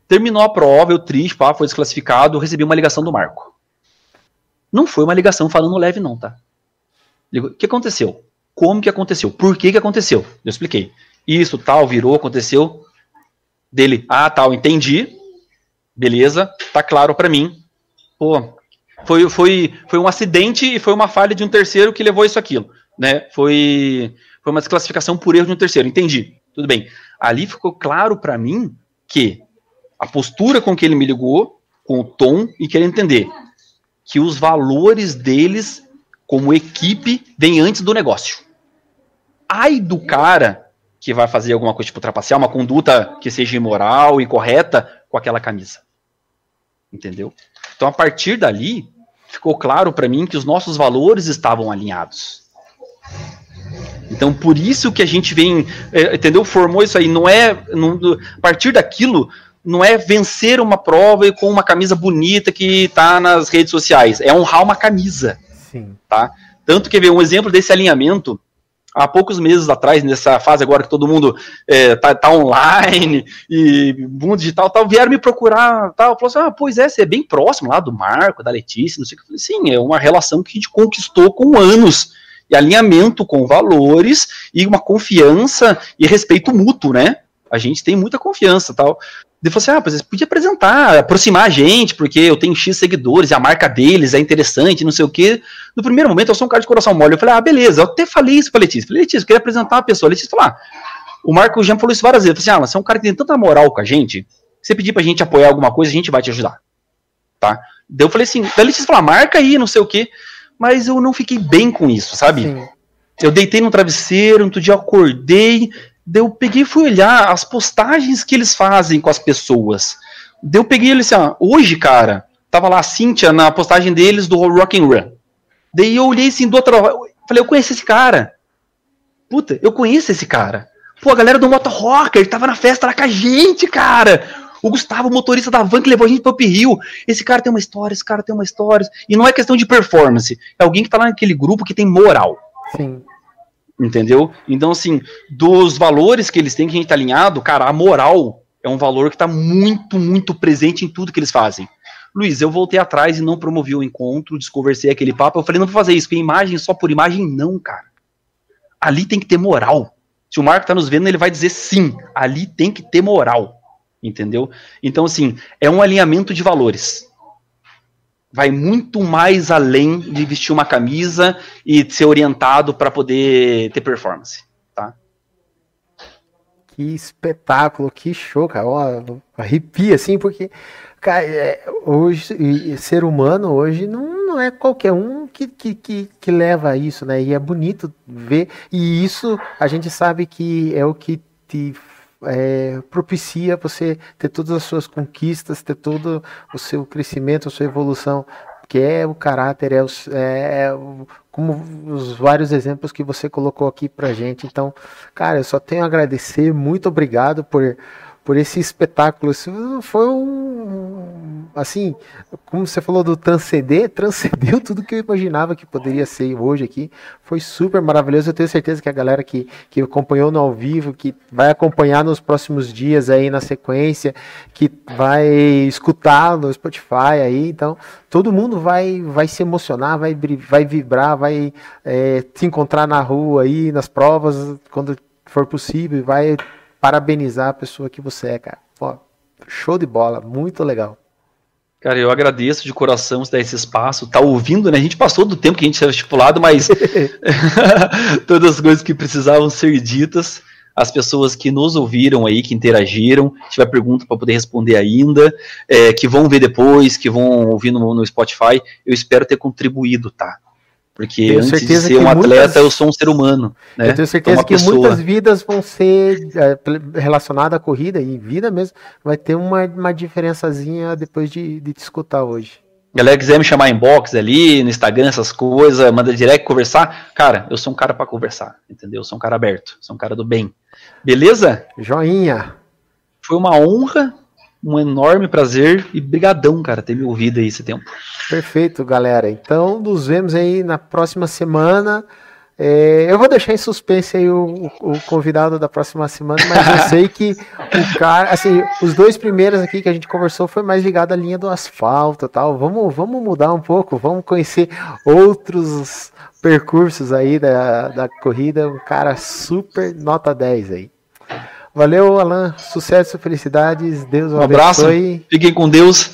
Speaker 2: Terminou a prova, eu triste, pá, foi desclassificado, recebi uma ligação do Marco. Não foi uma ligação falando leve, não, tá? O que aconteceu? como que aconteceu, por que que aconteceu. Eu expliquei. Isso, tal, virou, aconteceu. Dele, ah, tal, entendi. Beleza, tá claro para mim. Pô, foi, foi, foi um acidente e foi uma falha de um terceiro que levou isso aquilo, né? Foi, foi uma desclassificação por erro de um terceiro. Entendi. Tudo bem. Ali ficou claro para mim que a postura com que ele me ligou, com o tom e querer entender que os valores deles como equipe vêm antes do negócio. Ai do cara que vai fazer alguma coisa tipo trapacear, uma conduta que seja imoral e correta com aquela camisa. Entendeu? Então a partir dali ficou claro para mim que os nossos valores estavam alinhados. Então, por isso que a gente vem, é, entendeu? Formou isso aí. Não é. Não, a partir daquilo, não é vencer uma prova e com uma camisa bonita que está nas redes sociais. É honrar uma camisa. Sim. Tá? Tanto que ver um exemplo desse alinhamento. Há poucos meses atrás, nessa fase agora que todo mundo é, tá, tá, online e mundo digital tal, vieram me procurar tal, falou assim, ah, pois é, você é bem próximo lá do Marco, da Letícia, não sei o que. Eu falei, sim, é uma relação que a gente conquistou com anos e alinhamento com valores e uma confiança e respeito mútuo, né? A gente tem muita confiança tal. Ele falou assim: ah, você podia apresentar, aproximar a gente, porque eu tenho X seguidores e a marca deles é interessante, não sei o quê. No primeiro momento, eu sou um cara de coração mole. Eu falei: ah, beleza, eu até falei isso pra Letícia. Falei, Letícia, eu queria apresentar uma pessoa. A Letícia falou: ah, o Marco já falou isso várias vezes. Eu falei assim: ah, você é um cara que tem tanta moral com a gente, se você pedir pra gente apoiar alguma coisa, a gente vai te ajudar. Tá? Daí eu falei assim: a Letícia falou: ah, marca aí, não sei o quê mas eu não fiquei bem com isso, sabe? Sim. Eu deitei no travesseiro, outro dia eu acordei, daí eu peguei e fui olhar as postagens que eles fazem com as pessoas. Daí eu peguei ele assim, ó, hoje, cara, tava lá a Cíntia na postagem deles do Rock and Run. Daí eu olhei assim do outro falei, eu conheço esse cara. Puta, eu conheço esse cara. Pô, a galera do Moto Rocker tava na festa lá com a gente, cara. O Gustavo, motorista da van que levou a gente para o Rio. Esse cara tem uma história, esse cara tem uma história. E não é questão de performance. É alguém que está lá naquele grupo que tem moral. Sim. Entendeu? Então, assim, dos valores que eles têm que a gente tá alinhado, cara, a moral é um valor que está muito, muito presente em tudo que eles fazem. Luiz, eu voltei atrás e não promovi o encontro, desconversei aquele papo. Eu falei, não vou fazer isso, porque imagem só por imagem, não, cara. Ali tem que ter moral. Se o Marco tá nos vendo, ele vai dizer sim. Ali tem que ter moral entendeu? Então, assim, é um alinhamento de valores. Vai muito mais além de vestir uma camisa e ser orientado para poder ter performance, tá?
Speaker 1: Que espetáculo, que show, cara. Ó, arrepia, assim, porque, cara, é, hoje, ser humano hoje não, não é qualquer um que, que, que, que leva isso, né? E é bonito ver, e isso a gente sabe que é o que te é, propicia você ter todas as suas conquistas, ter todo o seu crescimento, a sua evolução, que é o caráter, é, os, é, é como os vários exemplos que você colocou aqui pra gente. Então, cara, eu só tenho a agradecer, muito obrigado por por esse espetáculo. Isso foi um. Assim, como você falou do transcender, transcendeu tudo que eu imaginava que poderia ser hoje aqui. Foi super maravilhoso. Eu tenho certeza que a galera que, que acompanhou no ao vivo, que vai acompanhar nos próximos dias aí na sequência, que vai escutar no Spotify aí. Então, todo mundo vai, vai se emocionar, vai, vai vibrar, vai é, se encontrar na rua aí, nas provas, quando for possível, vai parabenizar a pessoa que você é, cara. Pô, show de bola, muito legal.
Speaker 2: Cara, eu agradeço de coração se dar esse espaço, tá ouvindo, né? A gente passou do tempo que a gente tinha estipulado, mas todas as coisas que precisavam ser ditas, as pessoas que nos ouviram aí, que interagiram, tiver pergunta para poder responder ainda, é, que vão ver depois, que vão ouvir no, no Spotify, eu espero ter contribuído, tá? Porque tenho antes de ser um atleta, muitas... eu sou um ser humano. Né?
Speaker 1: Eu tenho certeza que pessoa. muitas vidas vão ser é, relacionadas à corrida, e vida mesmo, vai ter uma, uma diferençazinha depois de, de te escutar hoje.
Speaker 2: Galera quiser me chamar em box ali, no Instagram, essas coisas, manda direct conversar. Cara, eu sou um cara para conversar, entendeu? Eu sou um cara aberto, sou um cara do bem. Beleza?
Speaker 1: Joinha.
Speaker 2: Foi uma honra um enorme prazer e brigadão, cara, ter me ouvido aí esse tempo.
Speaker 1: Perfeito, galera. Então, nos vemos aí na próxima semana. É, eu vou deixar em suspense aí o, o, convidado da próxima semana, mas eu sei que o cara, assim, os dois primeiros aqui que a gente conversou foi mais ligado à linha do asfalto tal. Vamos, vamos mudar um pouco, vamos conhecer outros percursos aí da, da corrida. Um cara super nota 10 aí. Valeu, Alan. Sucesso, felicidades. Deus
Speaker 2: um abençoe. Um abraço. Fiquem com Deus.